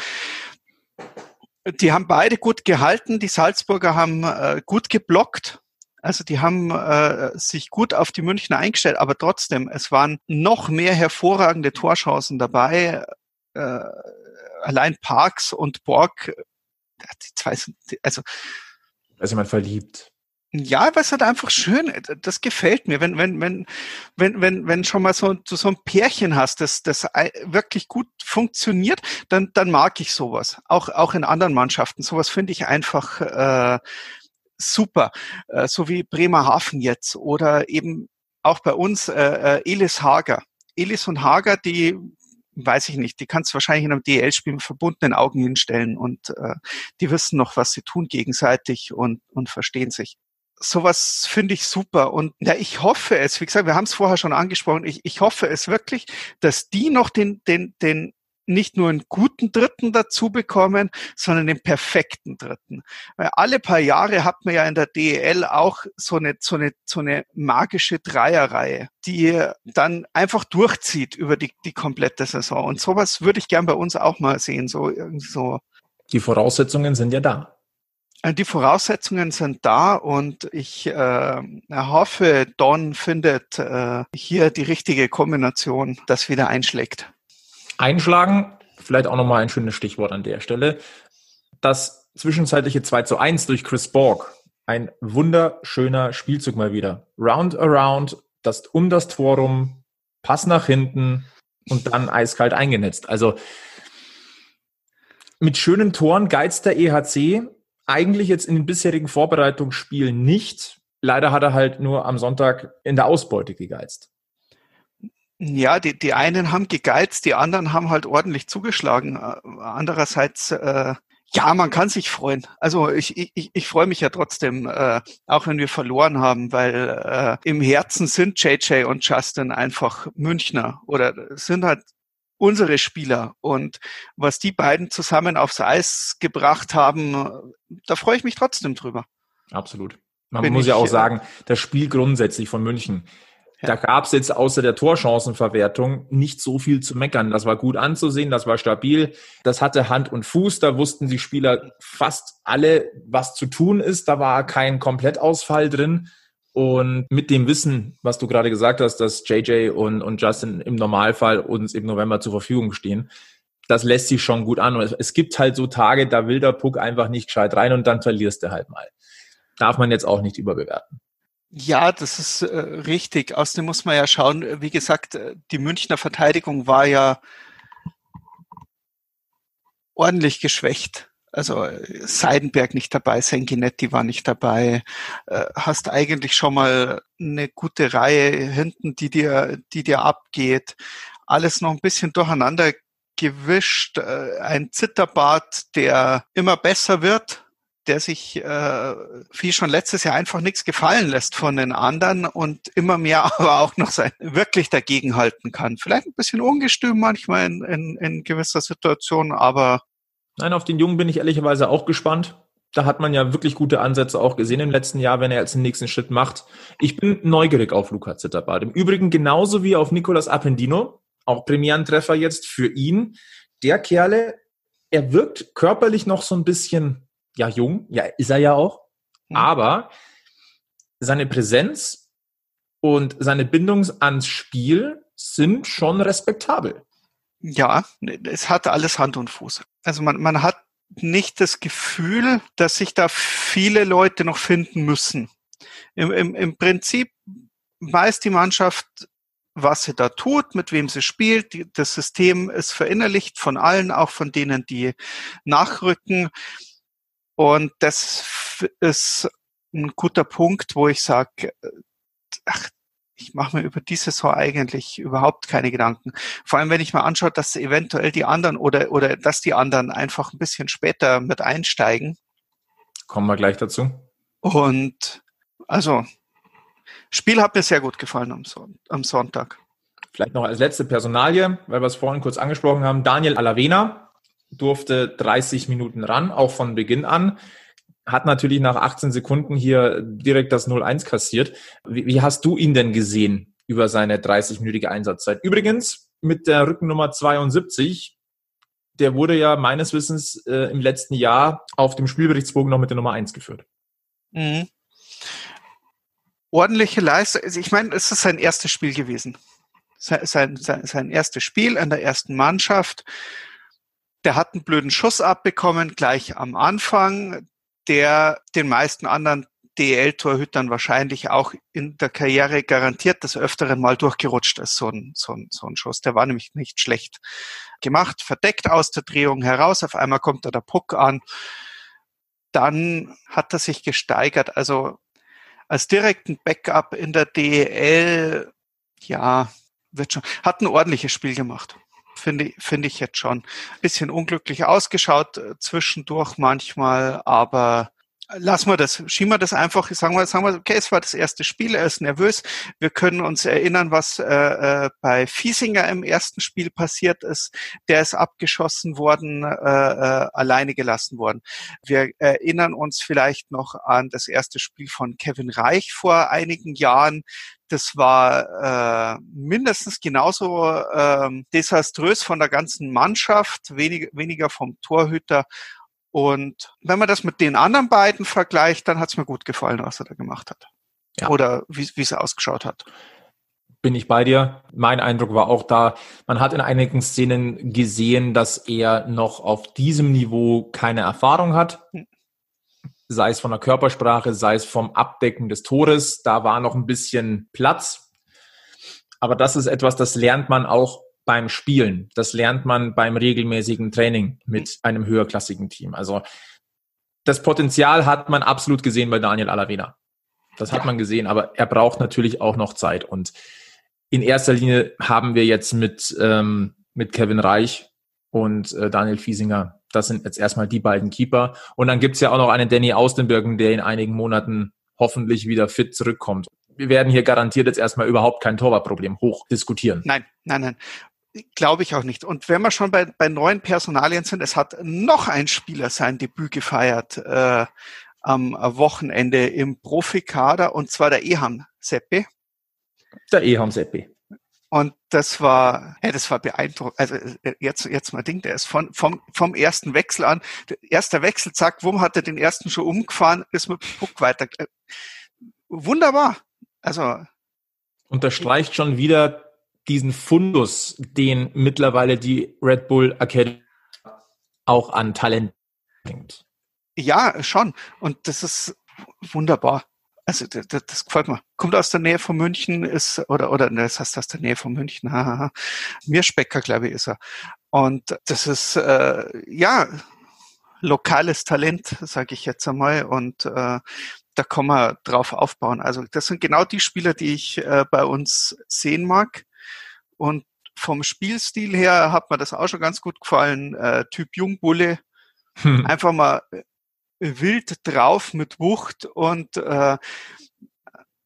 Die haben beide gut gehalten. Die Salzburger haben äh, gut geblockt. Also die haben äh, sich gut auf die Münchner eingestellt, aber trotzdem, es waren noch mehr hervorragende Torchancen dabei. Äh, allein Parks und Borg, die zwei sind, also. Ist jemand verliebt. Ja, weil es halt einfach schön, das gefällt mir, wenn, wenn, wenn, wenn, wenn, wenn schon mal so, so ein Pärchen hast, das, das wirklich gut funktioniert, dann, dann mag ich sowas. Auch, auch in anderen Mannschaften. Sowas finde ich einfach äh, super. Äh, so wie Bremerhaven jetzt oder eben auch bei uns äh, äh Elis Hager. Elis und Hager, die weiß ich nicht, die kannst du wahrscheinlich in einem DL-Spiel mit verbundenen Augen hinstellen und äh, die wissen noch, was sie tun gegenseitig und, und verstehen sich sowas finde ich super. Und ja, ich hoffe es, wie gesagt, wir haben es vorher schon angesprochen, ich, ich hoffe es wirklich, dass die noch den, den, den nicht nur einen guten Dritten dazu bekommen, sondern den perfekten Dritten. Weil alle paar Jahre hat man ja in der DEL auch so eine, so eine, so eine magische Dreierreihe, die dann einfach durchzieht über die, die komplette Saison. Und sowas würde ich gern bei uns auch mal sehen, so, irgendwie so. Die Voraussetzungen sind ja da. Äh, die Voraussetzungen sind da und ich äh, hoffe, Don findet äh, hier die richtige Kombination, das wieder einschlägt. Einschlagen, vielleicht auch nochmal ein schönes Stichwort an der Stelle. Das zwischenzeitliche 2 zu 1 durch Chris Borg. Ein wunderschöner Spielzug mal wieder. Round around, das um das Tor rum, Pass nach hinten und dann eiskalt eingenetzt. Also mit schönen Toren geizt der EHC eigentlich jetzt in den bisherigen Vorbereitungsspielen nicht. Leider hat er halt nur am Sonntag in der Ausbeute gegeizt. Ja, die, die einen haben gegeizt, die anderen haben halt ordentlich zugeschlagen. Äh, andererseits, äh, ja, man kann sich freuen. Also ich, ich, ich freue mich ja trotzdem, äh, auch wenn wir verloren haben, weil äh, im Herzen sind JJ und Justin einfach Münchner oder sind halt unsere Spieler. Und was die beiden zusammen aufs Eis gebracht haben, da freue ich mich trotzdem drüber. Absolut. Man Bin muss ich, ja auch äh, sagen, das Spiel grundsätzlich von München. Ja. Da gab es jetzt außer der Torchancenverwertung nicht so viel zu meckern. Das war gut anzusehen, das war stabil, das hatte Hand und Fuß, da wussten die Spieler fast alle, was zu tun ist. Da war kein Komplettausfall drin. Und mit dem Wissen, was du gerade gesagt hast, dass JJ und, und Justin im Normalfall uns im November zur Verfügung stehen, das lässt sich schon gut an. Und es gibt halt so Tage, da will der Puck einfach nicht gescheit rein und dann verlierst du halt mal. Darf man jetzt auch nicht überbewerten. Ja, das ist äh, richtig. Außerdem muss man ja schauen, wie gesagt, äh, die Münchner Verteidigung war ja ordentlich geschwächt also Seidenberg nicht dabei, Sanguinetti war nicht dabei, äh, hast eigentlich schon mal eine gute Reihe hinten, die dir, die dir abgeht. Alles noch ein bisschen durcheinander gewischt, äh, ein Zitterbart, der immer besser wird, der sich äh, wie schon letztes Jahr einfach nichts gefallen lässt von den anderen und immer mehr aber auch noch sein, wirklich dagegenhalten kann. Vielleicht ein bisschen ungestüm manchmal in, in, in gewisser Situation, aber Nein, auf den Jungen bin ich ehrlicherweise auch gespannt. Da hat man ja wirklich gute Ansätze auch gesehen im letzten Jahr, wenn er jetzt den nächsten Schritt macht. Ich bin neugierig auf Luca Zitterbart. Im Übrigen genauso wie auf Nicolas Appendino. Auch Premierentreffer jetzt für ihn. Der Kerle, er wirkt körperlich noch so ein bisschen, ja, jung. Ja, ist er ja auch. Mhm. Aber seine Präsenz und seine Bindung ans Spiel sind schon respektabel. Ja, es hat alles Hand und Fuß. Also man, man hat nicht das Gefühl, dass sich da viele Leute noch finden müssen. Im, im, im Prinzip weiß die Mannschaft, was sie da tut, mit wem sie spielt. Das System ist verinnerlicht von allen, auch von denen, die nachrücken. Und das ist ein guter Punkt, wo ich sage, ach, ich mache mir über die Saison eigentlich überhaupt keine Gedanken. Vor allem, wenn ich mal anschaue, dass eventuell die anderen oder, oder dass die anderen einfach ein bisschen später mit einsteigen. Kommen wir gleich dazu. Und also, Spiel hat mir sehr gut gefallen am, Son am Sonntag. Vielleicht noch als letzte Personalie, weil wir es vorhin kurz angesprochen haben. Daniel Alavena durfte 30 Minuten ran, auch von Beginn an hat natürlich nach 18 Sekunden hier direkt das 0-1 kassiert. Wie, wie, hast du ihn denn gesehen über seine 30-minütige Einsatzzeit? Übrigens mit der Rückennummer 72 der wurde ja meines Wissens äh, im letzten Jahr auf dem Spielberichtsbogen noch mit der Nummer eins geführt. Mhm. Ordentliche Leistung. Also ich meine, es ist sein erstes Spiel gewesen. Sein, sein, sein erstes Spiel an der ersten Mannschaft. Der hat einen blöden Schuss abbekommen, gleich am Anfang, der den meisten anderen DL-Torhütern wahrscheinlich auch in der Karriere garantiert des Öfteren mal durchgerutscht ist, so ein, so ein, so ein Schuss. Der war nämlich nicht schlecht gemacht, verdeckt aus der Drehung heraus, auf einmal kommt da der Puck an. Dann hat er sich gesteigert. Also als direkten Backup in der DEL, ja, wird schon, hat ein ordentliches Spiel gemacht. Finde, finde ich jetzt schon. Bisschen unglücklich ausgeschaut äh, zwischendurch manchmal, aber lassen wir das, schieben wir das einfach, sagen wir, sagen wir, okay, es war das erste Spiel, er ist nervös. Wir können uns erinnern, was äh, äh, bei Fiesinger im ersten Spiel passiert ist. Der ist abgeschossen worden, äh, äh, alleine gelassen worden. Wir erinnern uns vielleicht noch an das erste Spiel von Kevin Reich vor einigen Jahren. Das war äh, mindestens genauso äh, desaströs von der ganzen Mannschaft, wenig, weniger vom Torhüter und wenn man das mit den anderen beiden vergleicht, dann hat es mir gut gefallen, was er da gemacht hat. Ja. Oder wie, wie es ausgeschaut hat. Bin ich bei dir. Mein Eindruck war auch da, man hat in einigen Szenen gesehen, dass er noch auf diesem Niveau keine Erfahrung hat. Hm. Sei es von der Körpersprache, sei es vom Abdecken des Tores. Da war noch ein bisschen Platz. Aber das ist etwas, das lernt man auch beim Spielen. Das lernt man beim regelmäßigen Training mit einem höherklassigen Team. Also das Potenzial hat man absolut gesehen bei Daniel Alavena. Das hat ja. man gesehen, aber er braucht natürlich auch noch Zeit. Und in erster Linie haben wir jetzt mit, ähm, mit Kevin Reich und äh, Daniel Fiesinger, das sind jetzt erstmal die beiden Keeper. Und dann gibt's ja auch noch einen Danny Austenbürgen, der in einigen Monaten hoffentlich wieder fit zurückkommt. Wir werden hier garantiert jetzt erstmal überhaupt kein Torwartproblem hoch diskutieren. Nein, nein, nein. Glaube ich auch nicht. Und wenn wir schon bei, bei neuen Personalien sind, es hat noch ein Spieler sein Debüt gefeiert äh, am Wochenende im Profikader und zwar der Eham Seppi. Der Eham Seppi. Und das war, ja, das war beeindruckend. Also äh, jetzt, jetzt mal Ding, der ist von, vom, vom ersten Wechsel an, der erste Wechsel, zack, wumm, hat er den ersten schon umgefahren, ist mit Puck weiter. Äh, wunderbar. Also. Unterstreicht schon wieder diesen Fundus, den mittlerweile die Red Bull Academy auch an Talent bringt. Ja, schon. Und das ist wunderbar. Also das, das gefällt mir. Kommt aus der Nähe von München, ist oder oder ne, das heißt aus der Nähe von München. Hahaha. Specker, glaube ich, ist er. Und das ist äh, ja lokales Talent, sage ich jetzt einmal. Und äh, da kann man drauf aufbauen. Also das sind genau die Spieler, die ich äh, bei uns sehen mag. Und vom Spielstil her hat mir das auch schon ganz gut gefallen. Äh, typ Jungbulle. Hm. Einfach mal äh, wild drauf mit Wucht und äh,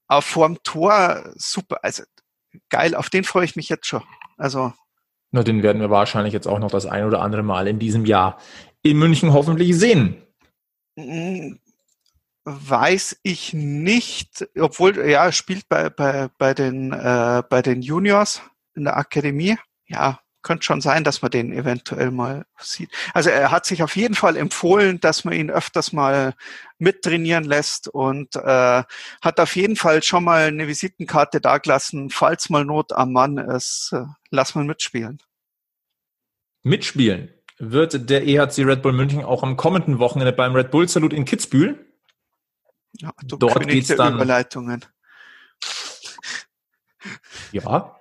auf vorm Tor super. Also geil, auf den freue ich mich jetzt schon. Also. Na, den werden wir wahrscheinlich jetzt auch noch das ein oder andere Mal in diesem Jahr in München hoffentlich sehen. Mm, weiß ich nicht, obwohl ja spielt bei bei bei den äh, bei den Juniors in der Akademie. Ja, könnte schon sein, dass man den eventuell mal sieht. Also er hat sich auf jeden Fall empfohlen, dass man ihn öfters mal mittrainieren lässt und äh, hat auf jeden Fall schon mal eine Visitenkarte dagelassen, falls mal Not am Mann ist, äh, lass mal mitspielen. Mitspielen wird der EHC Red Bull München auch am kommenden Wochenende beim Red Bull Salut in Kitzbühel. Ja, Dort geht's dann. Überleitungen. Ja,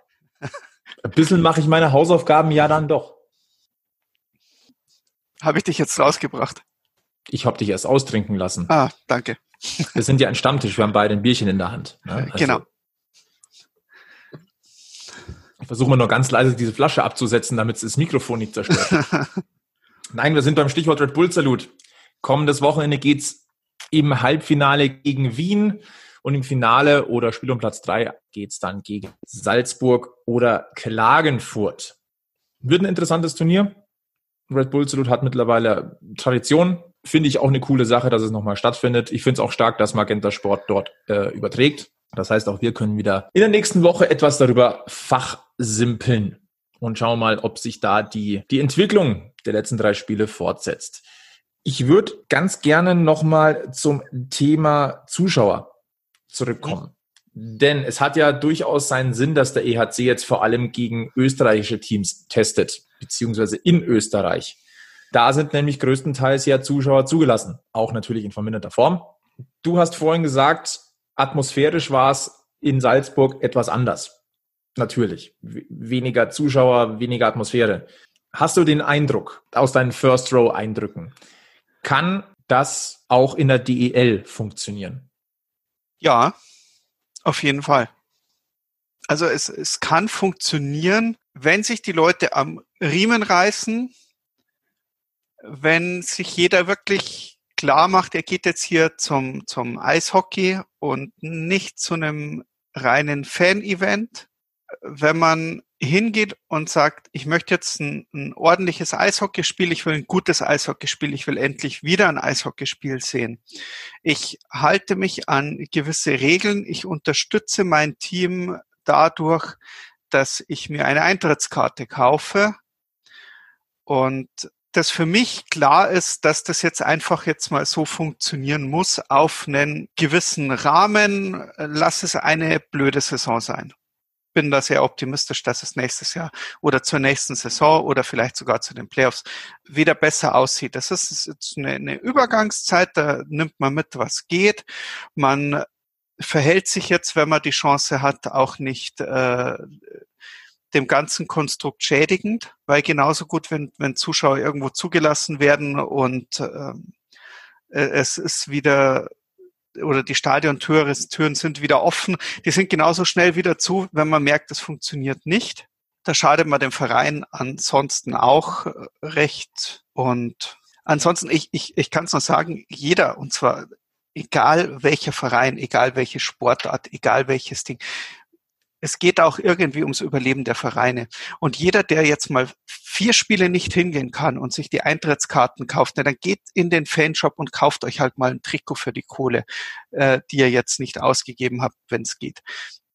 ein bisschen mache ich meine Hausaufgaben ja dann doch. Habe ich dich jetzt rausgebracht? Ich habe dich erst austrinken lassen. Ah, danke. Wir sind ja ein Stammtisch, wir haben beide ein Bierchen in der Hand. Ne? Also, genau. Ich versuche mal nur ganz leise diese Flasche abzusetzen, damit das Mikrofon nicht zerstört. Nein, wir sind beim Stichwort Red Bull Salut. Kommendes Wochenende geht's im Halbfinale gegen Wien. Und im Finale oder Spiel um Platz drei geht's dann gegen Salzburg oder Klagenfurt. Wird ein interessantes Turnier. Red Bull Salute hat mittlerweile Tradition. Finde ich auch eine coole Sache, dass es nochmal stattfindet. Ich finde es auch stark, dass Magenta Sport dort äh, überträgt. Das heißt, auch wir können wieder in der nächsten Woche etwas darüber fachsimpeln. und schauen mal, ob sich da die, die Entwicklung der letzten drei Spiele fortsetzt. Ich würde ganz gerne nochmal zum Thema Zuschauer zurückkommen. Denn es hat ja durchaus seinen Sinn, dass der EHC jetzt vor allem gegen österreichische Teams testet, beziehungsweise in Österreich. Da sind nämlich größtenteils ja Zuschauer zugelassen, auch natürlich in verminderter Form. Du hast vorhin gesagt, atmosphärisch war es in Salzburg etwas anders. Natürlich. Weniger Zuschauer, weniger Atmosphäre. Hast du den Eindruck aus deinen First Row Eindrücken? Kann das auch in der DEL funktionieren? Ja, auf jeden Fall. Also es, es kann funktionieren, wenn sich die Leute am Riemen reißen, wenn sich jeder wirklich klar macht, er geht jetzt hier zum, zum Eishockey und nicht zu einem reinen Fan-Event. Wenn man hingeht und sagt, ich möchte jetzt ein, ein ordentliches Eishockeyspiel, ich will ein gutes Eishockeyspiel, ich will endlich wieder ein Eishockeyspiel sehen. Ich halte mich an gewisse Regeln, ich unterstütze mein Team dadurch, dass ich mir eine Eintrittskarte kaufe und das für mich klar ist, dass das jetzt einfach jetzt mal so funktionieren muss auf einen gewissen Rahmen. Lass es eine blöde Saison sein. Bin da sehr optimistisch, dass es nächstes Jahr oder zur nächsten Saison oder vielleicht sogar zu den Playoffs wieder besser aussieht. Das ist jetzt eine, eine Übergangszeit, da nimmt man mit, was geht. Man verhält sich jetzt, wenn man die Chance hat, auch nicht äh, dem ganzen Konstrukt schädigend, weil genauso gut, wenn, wenn Zuschauer irgendwo zugelassen werden und ähm, äh, es ist wieder oder die Stadiontüren Türen sind wieder offen, die sind genauso schnell wieder zu, wenn man merkt, es funktioniert nicht. Da schadet man dem Verein ansonsten auch äh, recht. Und ansonsten, ich, ich, ich kann es nur sagen, jeder, und zwar egal welcher Verein, egal welche Sportart, egal welches Ding, es geht auch irgendwie ums Überleben der Vereine. Und jeder, der jetzt mal vier Spiele nicht hingehen kann und sich die Eintrittskarten kauft, dann geht in den Fanshop und kauft euch halt mal ein Trikot für die Kohle, äh, die ihr jetzt nicht ausgegeben habt, wenn es geht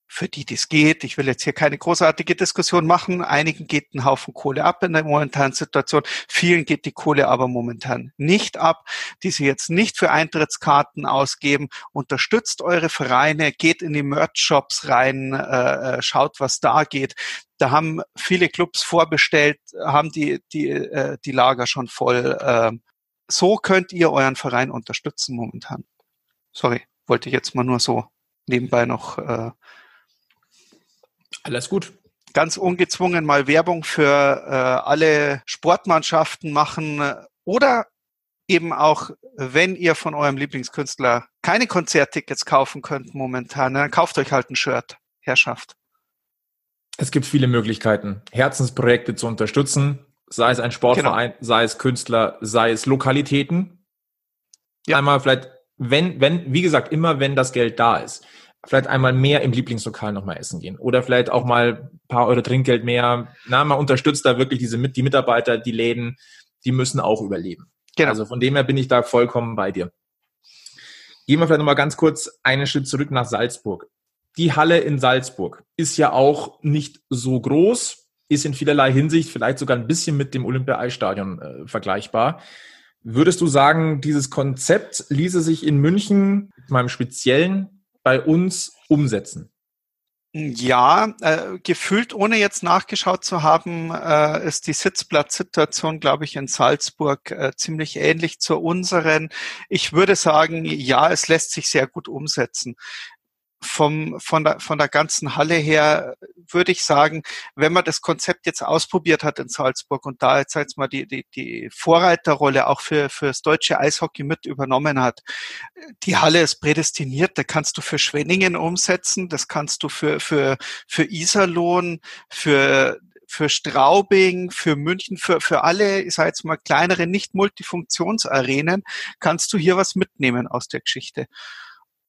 für die das geht. Ich will jetzt hier keine großartige Diskussion machen. Einigen geht ein Haufen Kohle ab in der momentanen Situation. Vielen geht die Kohle aber momentan nicht ab, die sie jetzt nicht für Eintrittskarten ausgeben. Unterstützt eure Vereine, geht in die Merch-Shops rein, äh, äh schaut, was da geht. Da haben viele Clubs vorbestellt, haben die, die, äh, die Lager schon voll. Äh, so könnt ihr euren Verein unterstützen momentan. Sorry, wollte ich jetzt mal nur so nebenbei noch äh, alles gut. Ganz ungezwungen mal Werbung für äh, alle Sportmannschaften machen oder eben auch, wenn ihr von eurem Lieblingskünstler keine Konzerttickets kaufen könnt momentan, dann kauft euch halt ein Shirt, Herrschaft. Es gibt viele Möglichkeiten, Herzensprojekte zu unterstützen, sei es ein Sportverein, genau. sei es Künstler, sei es Lokalitäten. Ja. Einmal vielleicht, wenn, wenn, wie gesagt, immer wenn das Geld da ist vielleicht einmal mehr im Lieblingslokal nochmal essen gehen oder vielleicht auch mal ein paar Euro Trinkgeld mehr. Na, man unterstützt da wirklich diese die Mitarbeiter, die Läden, die müssen auch überleben. Genau. Also von dem her bin ich da vollkommen bei dir. Gehen wir vielleicht nochmal ganz kurz einen Schritt zurück nach Salzburg. Die Halle in Salzburg ist ja auch nicht so groß, ist in vielerlei Hinsicht vielleicht sogar ein bisschen mit dem Olympia-Eisstadion äh, vergleichbar. Würdest du sagen, dieses Konzept ließe sich in München, mit meinem speziellen bei uns umsetzen? Ja, äh, gefühlt, ohne jetzt nachgeschaut zu haben, äh, ist die Sitzplatzsituation, glaube ich, in Salzburg äh, ziemlich ähnlich zur unseren. Ich würde sagen, ja, es lässt sich sehr gut umsetzen vom, von, der, von der ganzen Halle her würde ich sagen, wenn man das Konzept jetzt ausprobiert hat in Salzburg und da jetzt, jetzt mal die, die, die Vorreiterrolle auch für, für das deutsche Eishockey mit übernommen hat, die Halle ist prädestiniert, da kannst du für Schwenningen umsetzen, das kannst du für, für, für Iserlohn, für für Straubing, für München, für, für alle, ich sage jetzt mal kleinere, nicht Multifunktionsarenen, kannst du hier was mitnehmen aus der Geschichte.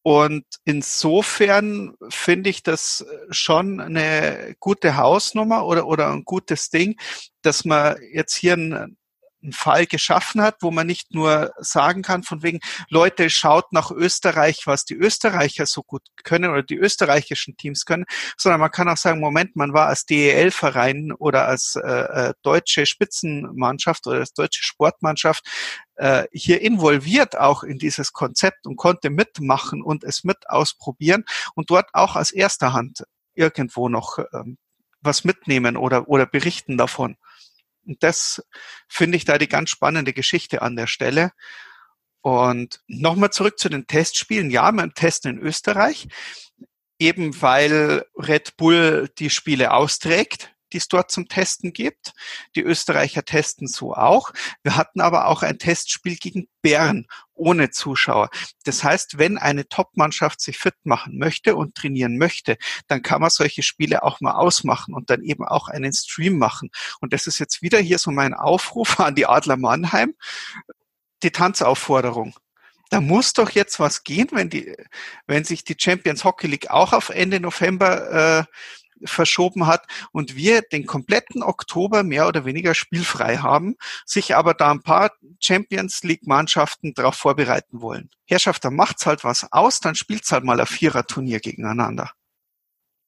Und insofern finde ich das schon eine gute Hausnummer oder, oder ein gutes Ding, dass man jetzt hier ein, einen Fall geschaffen hat, wo man nicht nur sagen kann, von wegen, Leute, schaut nach Österreich, was die Österreicher so gut können oder die österreichischen Teams können, sondern man kann auch sagen, Moment, man war als DEL-Verein oder als äh, äh, deutsche Spitzenmannschaft oder als deutsche Sportmannschaft äh, hier involviert auch in dieses Konzept und konnte mitmachen und es mit ausprobieren und dort auch aus erster Hand irgendwo noch ähm, was mitnehmen oder, oder berichten davon. Und das finde ich da die ganz spannende Geschichte an der Stelle. Und nochmal zurück zu den Testspielen. Ja, wir testen in Österreich, eben weil Red Bull die Spiele austrägt die es dort zum Testen gibt. Die Österreicher testen so auch. Wir hatten aber auch ein Testspiel gegen Bern ohne Zuschauer. Das heißt, wenn eine Top-Mannschaft sich fit machen möchte und trainieren möchte, dann kann man solche Spiele auch mal ausmachen und dann eben auch einen Stream machen. Und das ist jetzt wieder hier so mein Aufruf an die Adler Mannheim. Die Tanzaufforderung da muss doch jetzt was gehen, wenn die, wenn sich die Champions Hockey League auch auf Ende November äh, verschoben hat und wir den kompletten Oktober mehr oder weniger spielfrei haben, sich aber da ein paar Champions League Mannschaften darauf vorbereiten wollen. Herrschaft, da macht's halt was aus, dann spielt's halt mal ein Vierer-Turnier gegeneinander.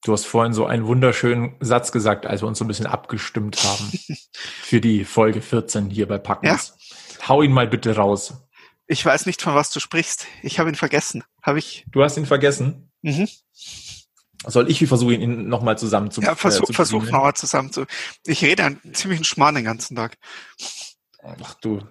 Du hast vorhin so einen wunderschönen Satz gesagt, als wir uns so ein bisschen abgestimmt haben für die Folge 14 hier bei Packens. Ja? Hau ihn mal bitte raus. Ich weiß nicht, von was du sprichst. Ich habe ihn vergessen. Habe ich? Du hast ihn vergessen? Mhm. Soll ich versuchen, ihn nochmal zusammen zu Ja, versuch, äh, versuch nochmal zusammen zu. Ich rede einen ziemlichen Schmarrn den ganzen Tag. Ach du,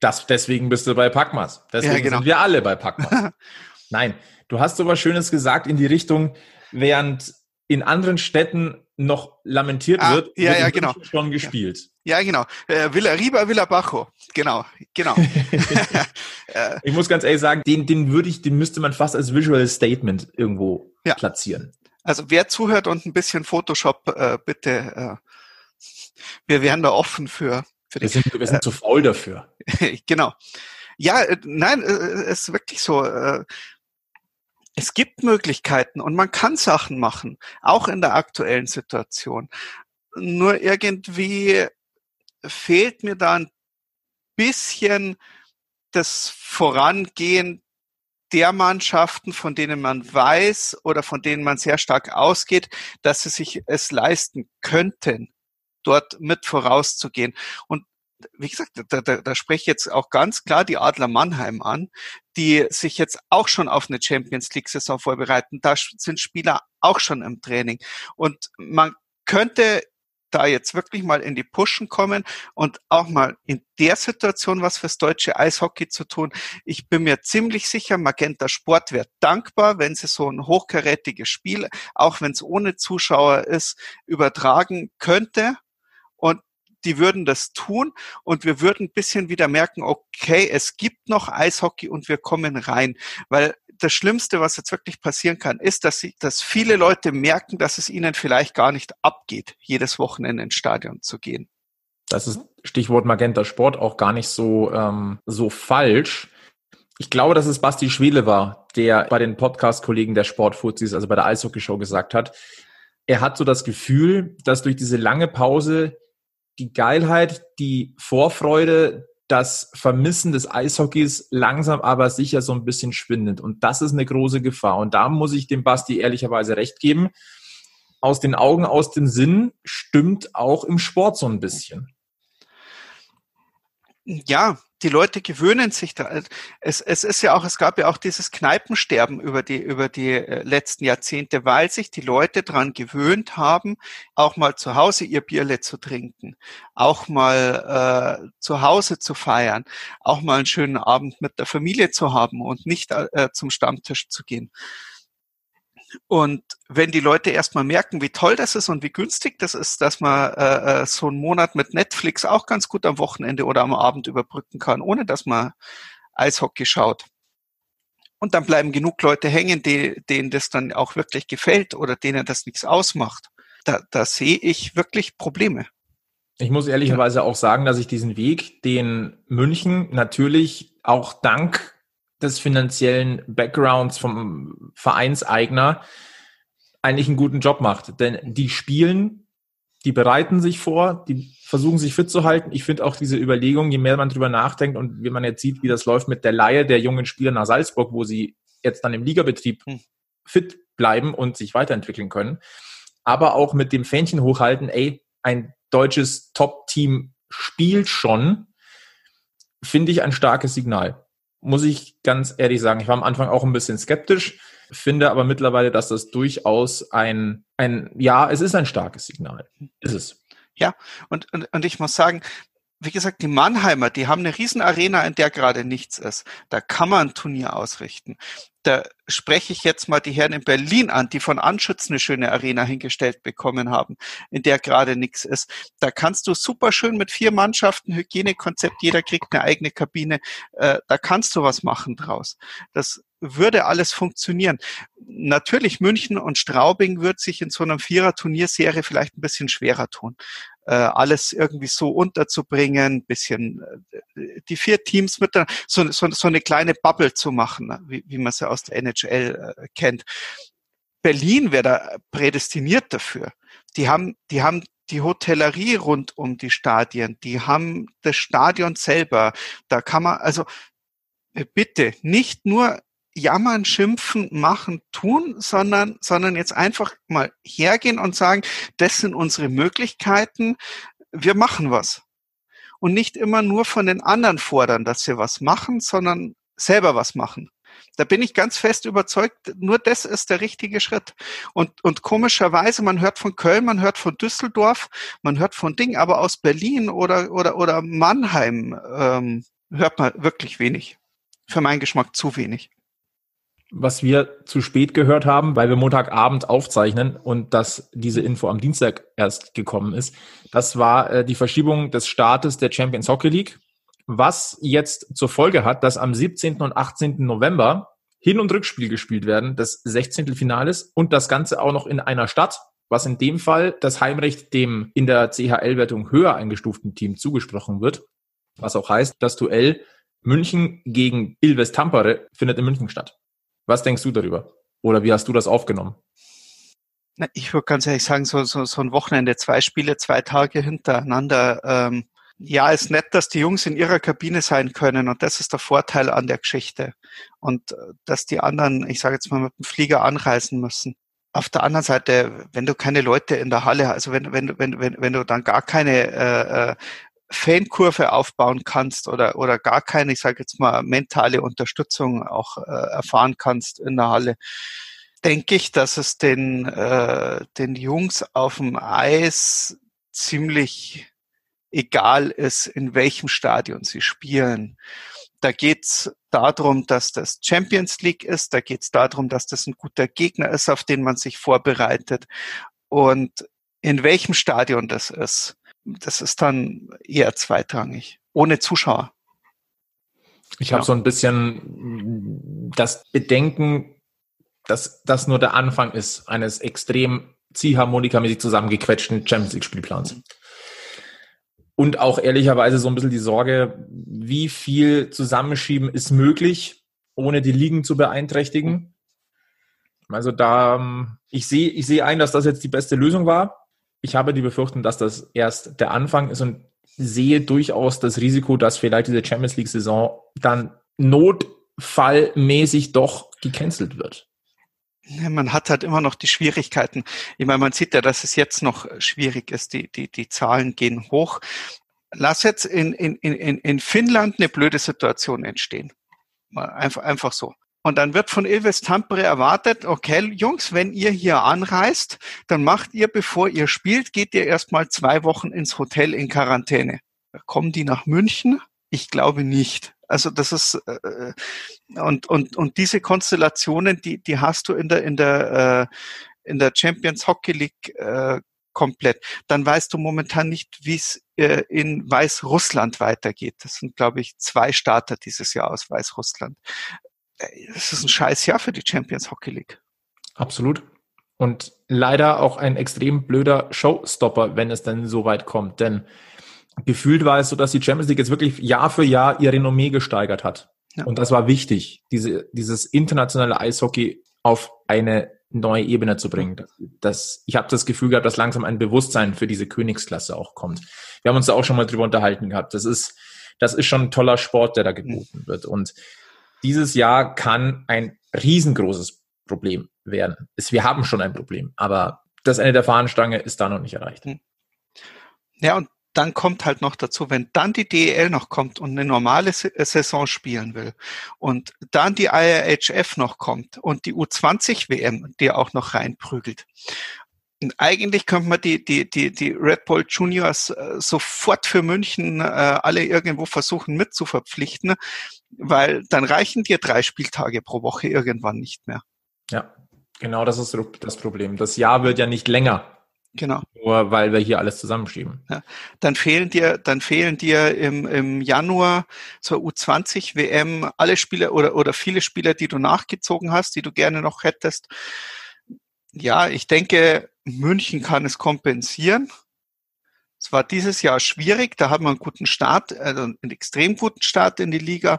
das, deswegen bist du bei Packmas. Deswegen ja, genau. sind wir alle bei Packmas. Nein, du hast so was Schönes gesagt in die Richtung, während in anderen Städten noch lamentiert ah, wird, ja, wird ja, genau. schon gespielt. Ja, genau. Äh, Villa Riba, Villa Bajo. Genau, genau. ich muss ganz ehrlich sagen, den, den würde ich, den müsste man fast als Visual Statement irgendwo ja. platzieren. Also wer zuhört und ein bisschen Photoshop, äh, bitte, äh, wir wären da offen für. für wir, sind, wir sind äh, zu faul dafür. genau. Ja, äh, nein, äh, es ist wirklich so. Äh, es gibt Möglichkeiten und man kann Sachen machen, auch in der aktuellen Situation. Nur irgendwie fehlt mir da ein bisschen das Vorangehen der Mannschaften, von denen man weiß oder von denen man sehr stark ausgeht, dass sie sich es leisten könnten, dort mit vorauszugehen. Und wie gesagt, da, da, da spreche ich jetzt auch ganz klar die Adler Mannheim an, die sich jetzt auch schon auf eine Champions League Saison vorbereiten. Da sind Spieler auch schon im Training. Und man könnte da jetzt wirklich mal in die Pushen kommen und auch mal in der Situation was fürs deutsche Eishockey zu tun. Ich bin mir ziemlich sicher, Magenta Sport wäre dankbar, wenn sie so ein hochkarätiges Spiel, auch wenn es ohne Zuschauer ist, übertragen könnte. Und die würden das tun und wir würden ein bisschen wieder merken, okay, es gibt noch Eishockey und wir kommen rein. Weil das Schlimmste, was jetzt wirklich passieren kann, ist, dass, sie, dass viele Leute merken, dass es ihnen vielleicht gar nicht abgeht, jedes Wochenende ins Stadion zu gehen. Das ist Stichwort Magenta Sport auch gar nicht so, ähm, so falsch. Ich glaube, dass es Basti Schwele war, der bei den Podcast-Kollegen der Sportfuzis, also bei der Eishockey-Show gesagt hat, er hat so das Gefühl, dass durch diese lange Pause die Geilheit, die Vorfreude, das Vermissen des Eishockeys langsam aber sicher so ein bisschen schwindet. Und das ist eine große Gefahr. Und da muss ich dem Basti ehrlicherweise recht geben. Aus den Augen, aus dem Sinn stimmt auch im Sport so ein bisschen. Ja, die Leute gewöhnen sich da. Es, es ist ja auch, es gab ja auch dieses Kneipensterben über die, über die äh, letzten Jahrzehnte, weil sich die Leute dran gewöhnt haben, auch mal zu Hause ihr Bierle zu trinken, auch mal äh, zu Hause zu feiern, auch mal einen schönen Abend mit der Familie zu haben und nicht äh, zum Stammtisch zu gehen. Und wenn die Leute erstmal merken, wie toll das ist und wie günstig das ist, dass man äh, äh, so einen Monat mit Netflix auch ganz gut am Wochenende oder am Abend überbrücken kann, ohne dass man Eishockey schaut. Und dann bleiben genug Leute hängen, die, denen das dann auch wirklich gefällt oder denen das nichts ausmacht. Da, da sehe ich wirklich Probleme. Ich muss ehrlicherweise auch sagen, dass ich diesen Weg, den München natürlich auch dank des finanziellen Backgrounds vom Vereinseigner eigentlich einen guten Job macht. Denn die spielen, die bereiten sich vor, die versuchen sich fit zu halten. Ich finde auch diese Überlegung, je mehr man drüber nachdenkt und wie man jetzt sieht, wie das läuft mit der Laie der jungen Spieler nach Salzburg, wo sie jetzt dann im Ligabetrieb hm. fit bleiben und sich weiterentwickeln können. Aber auch mit dem Fähnchen hochhalten, ey, ein deutsches Top-Team spielt schon, finde ich ein starkes Signal. Muss ich ganz ehrlich sagen. Ich war am Anfang auch ein bisschen skeptisch, finde aber mittlerweile, dass das durchaus ein, ein, ja, es ist ein starkes Signal. Ist es. Ja, und, und, und ich muss sagen, wie gesagt, die Mannheimer, die haben eine Riesenarena, in der gerade nichts ist. Da kann man ein Turnier ausrichten. Da spreche ich jetzt mal die Herren in Berlin an, die von Anschütz eine schöne Arena hingestellt bekommen haben, in der gerade nichts ist. Da kannst du super schön mit vier Mannschaften, Hygienekonzept, jeder kriegt eine eigene Kabine, äh, da kannst du was machen draus. Das würde alles funktionieren. Natürlich München und Straubing wird sich in so einer Vierer-Turnierserie vielleicht ein bisschen schwerer tun alles irgendwie so unterzubringen, bisschen äh, die vier Teams mit so, so, so eine kleine Bubble zu machen, wie, wie man sie aus der NHL äh, kennt. Berlin wäre da prädestiniert dafür. Die haben, die haben die Hotellerie rund um die Stadien, die haben das Stadion selber. Da kann man, also äh, bitte nicht nur jammern, schimpfen, machen, tun, sondern, sondern jetzt einfach mal hergehen und sagen, das sind unsere Möglichkeiten, wir machen was. Und nicht immer nur von den anderen fordern, dass sie was machen, sondern selber was machen. Da bin ich ganz fest überzeugt, nur das ist der richtige Schritt. Und, und komischerweise, man hört von Köln, man hört von Düsseldorf, man hört von Ding, aber aus Berlin oder, oder, oder Mannheim ähm, hört man wirklich wenig. Für meinen Geschmack zu wenig was wir zu spät gehört haben, weil wir Montagabend aufzeichnen und dass diese Info am Dienstag erst gekommen ist. Das war äh, die Verschiebung des Startes der Champions Hockey League, was jetzt zur Folge hat, dass am 17. und 18. November Hin- und Rückspiel gespielt werden, des 16. Finales und das Ganze auch noch in einer Stadt, was in dem Fall das Heimrecht dem in der CHL-Wertung höher eingestuften Team zugesprochen wird, was auch heißt, das Duell München gegen Ilves Tampere findet in München statt. Was denkst du darüber? Oder wie hast du das aufgenommen? Na, ich würde ganz ehrlich sagen, so, so, so ein Wochenende, zwei Spiele, zwei Tage hintereinander. Ähm, ja, ist nett, dass die Jungs in ihrer Kabine sein können und das ist der Vorteil an der Geschichte. Und äh, dass die anderen, ich sage jetzt mal, mit dem Flieger anreisen müssen. Auf der anderen Seite, wenn du keine Leute in der Halle, also wenn, wenn, wenn, wenn, wenn du dann gar keine äh, äh Fankurve aufbauen kannst oder, oder gar keine, ich sage jetzt mal, mentale Unterstützung auch äh, erfahren kannst in der Halle, denke ich, dass es den, äh, den Jungs auf dem Eis ziemlich egal ist, in welchem Stadion sie spielen. Da geht's darum, dass das Champions League ist, da geht's darum, dass das ein guter Gegner ist, auf den man sich vorbereitet. Und in welchem Stadion das ist, das ist dann eher zweitrangig, ohne Zuschauer. Ich habe ja. so ein bisschen das Bedenken, dass das nur der Anfang ist eines extrem ziehharmonikamäßig zusammengequetschten Champions League Spielplans. Und auch ehrlicherweise so ein bisschen die Sorge, wie viel Zusammenschieben ist möglich, ohne die Ligen zu beeinträchtigen. Also da, ich sehe, ich sehe ein, dass das jetzt die beste Lösung war ich habe die Befürchtung, dass das erst der Anfang ist und sehe durchaus das Risiko, dass vielleicht diese Champions League-Saison dann notfallmäßig doch gecancelt wird. Man hat halt immer noch die Schwierigkeiten. Ich meine, man sieht ja, dass es jetzt noch schwierig ist. Die, die, die Zahlen gehen hoch. Lass jetzt in, in, in, in Finnland eine blöde Situation entstehen. Einfach, einfach so. Und dann wird von Ilves Tampere erwartet, okay, Jungs, wenn ihr hier anreist, dann macht ihr, bevor ihr spielt, geht ihr erstmal zwei Wochen ins Hotel in Quarantäne. Kommen die nach München? Ich glaube nicht. Also das ist äh, und und und diese Konstellationen, die die hast du in der in der äh, in der Champions Hockey League äh, komplett. Dann weißt du momentan nicht, wie es äh, in Weißrussland weitergeht. Das sind, glaube ich, zwei Starter dieses Jahr aus Weißrussland es ist ein scheiß Jahr für die Champions Hockey League. Absolut. Und leider auch ein extrem blöder Showstopper, wenn es denn so weit kommt. Denn gefühlt war es so, dass die Champions League jetzt wirklich Jahr für Jahr ihr Renommee gesteigert hat. Ja. Und das war wichtig, diese, dieses internationale Eishockey auf eine neue Ebene zu bringen. Das, ich habe das Gefühl gehabt, dass langsam ein Bewusstsein für diese Königsklasse auch kommt. Wir haben uns da auch schon mal drüber unterhalten gehabt. Das ist, das ist schon ein toller Sport, der da geboten wird. Und dieses Jahr kann ein riesengroßes Problem werden. Wir haben schon ein Problem, aber das Ende der Fahnenstange ist da noch nicht erreicht. Hm. Ja, und dann kommt halt noch dazu, wenn dann die DEL noch kommt und eine normale äh, Saison spielen will und dann die IRHF noch kommt und die U20 WM, die auch noch reinprügelt. Und eigentlich könnte man die, die, die, die Red Bull Juniors äh, sofort für München äh, alle irgendwo versuchen mitzuverpflichten, weil dann reichen dir drei Spieltage pro Woche irgendwann nicht mehr. Ja, genau das ist das Problem. Das Jahr wird ja nicht länger. Genau. Nur weil wir hier alles zusammenschieben. Ja. Dann fehlen dir, dann fehlen dir im, im Januar zur U20 WM alle Spieler oder, oder viele Spieler, die du nachgezogen hast, die du gerne noch hättest. Ja, ich denke, München kann es kompensieren. Es war dieses Jahr schwierig, da hat man einen guten Start, also einen extrem guten Start in die Liga.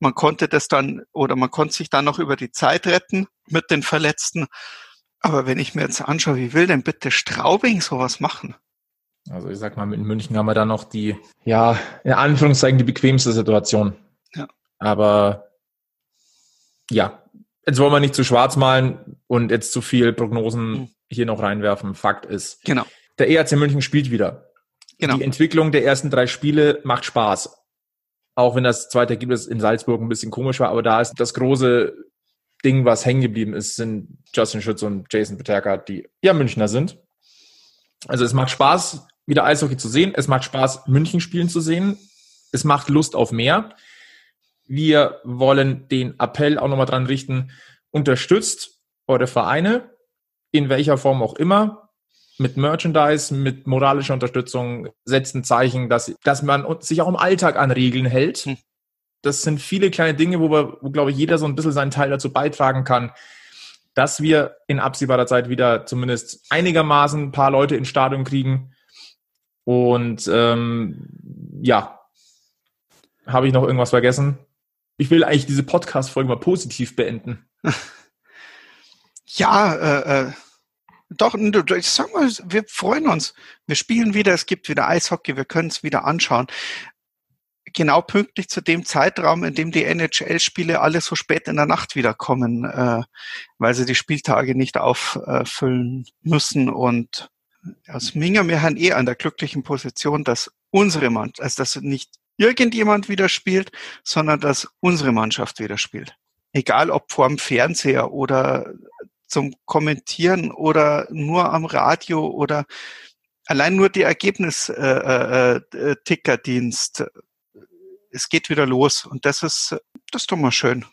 Man konnte das dann oder man konnte sich dann noch über die Zeit retten mit den Verletzten. Aber wenn ich mir jetzt anschaue, wie will denn bitte Straubing sowas machen? Also ich sag mal, in München haben wir da noch die, ja, in Anführungszeichen die bequemste Situation. Ja. Aber ja, jetzt wollen wir nicht zu schwarz malen und jetzt zu viel Prognosen mhm. hier noch reinwerfen. Fakt ist, genau. der ERC München spielt wieder. Genau. Die Entwicklung der ersten drei Spiele macht Spaß. Auch wenn das zweite Ergebnis in Salzburg ein bisschen komisch war, aber da ist das große Ding, was hängen geblieben ist, sind Justin Schütz und Jason Peterka, die ja Münchner sind. Also es macht Spaß, wieder Eishockey zu sehen. Es macht Spaß, München spielen zu sehen. Es macht Lust auf mehr. Wir wollen den Appell auch nochmal dran richten, unterstützt eure Vereine, in welcher Form auch immer, mit Merchandise, mit moralischer Unterstützung, setzt ein Zeichen, dass, dass man sich auch im Alltag an Regeln hält. Hm das sind viele kleine Dinge, wo, wir, wo, glaube ich, jeder so ein bisschen seinen Teil dazu beitragen kann, dass wir in absehbarer Zeit wieder zumindest einigermaßen ein paar Leute ins Stadion kriegen. Und ähm, ja, habe ich noch irgendwas vergessen? Ich will eigentlich diese Podcast-Folge mal positiv beenden. Ja, äh, äh, doch, ich sag mal, wir freuen uns. Wir spielen wieder, es gibt wieder Eishockey, wir können es wieder anschauen genau pünktlich zu dem Zeitraum, in dem die NHL-Spiele alle so spät in der Nacht wiederkommen, äh, weil sie die Spieltage nicht auffüllen müssen. Und aus Minger, wir haben eh an der glücklichen Position, dass unsere Mannschaft, also dass nicht irgendjemand wieder spielt, sondern dass unsere Mannschaft wieder spielt. Egal ob vorm Fernseher oder zum Kommentieren oder nur am Radio oder allein nur die Ergebnis-Tickerdienst äh, äh, es geht wieder los und das ist, das ist doch mal schön.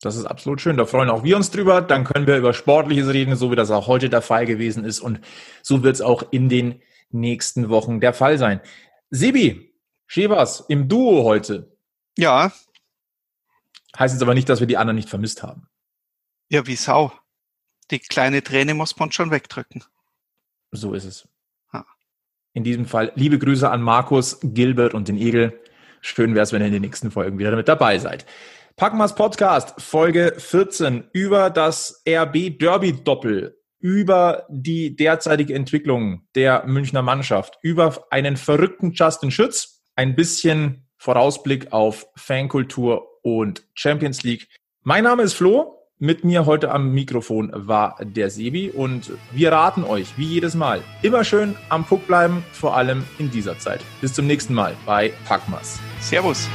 Das ist absolut schön. Da freuen auch wir uns drüber. Dann können wir über Sportliches reden, so wie das auch heute der Fall gewesen ist. Und so wird es auch in den nächsten Wochen der Fall sein. Sebi, Shevas im Duo heute. Ja. Heißt jetzt aber nicht, dass wir die anderen nicht vermisst haben. Ja, wie Sau. Die kleine Träne muss man schon wegdrücken. So ist es. In diesem Fall liebe Grüße an Markus, Gilbert und den Egel. Schön wäre es, wenn ihr in den nächsten Folgen wieder mit dabei seid. Packmas Podcast, Folge 14 über das RB Derby Doppel, über die derzeitige Entwicklung der Münchner Mannschaft, über einen verrückten Justin Schütz, ein bisschen Vorausblick auf Fankultur und Champions League. Mein Name ist Flo. Mit mir heute am Mikrofon war der Sebi und wir raten euch, wie jedes Mal, immer schön am Puck bleiben, vor allem in dieser Zeit. Bis zum nächsten Mal bei Packmas. Servus.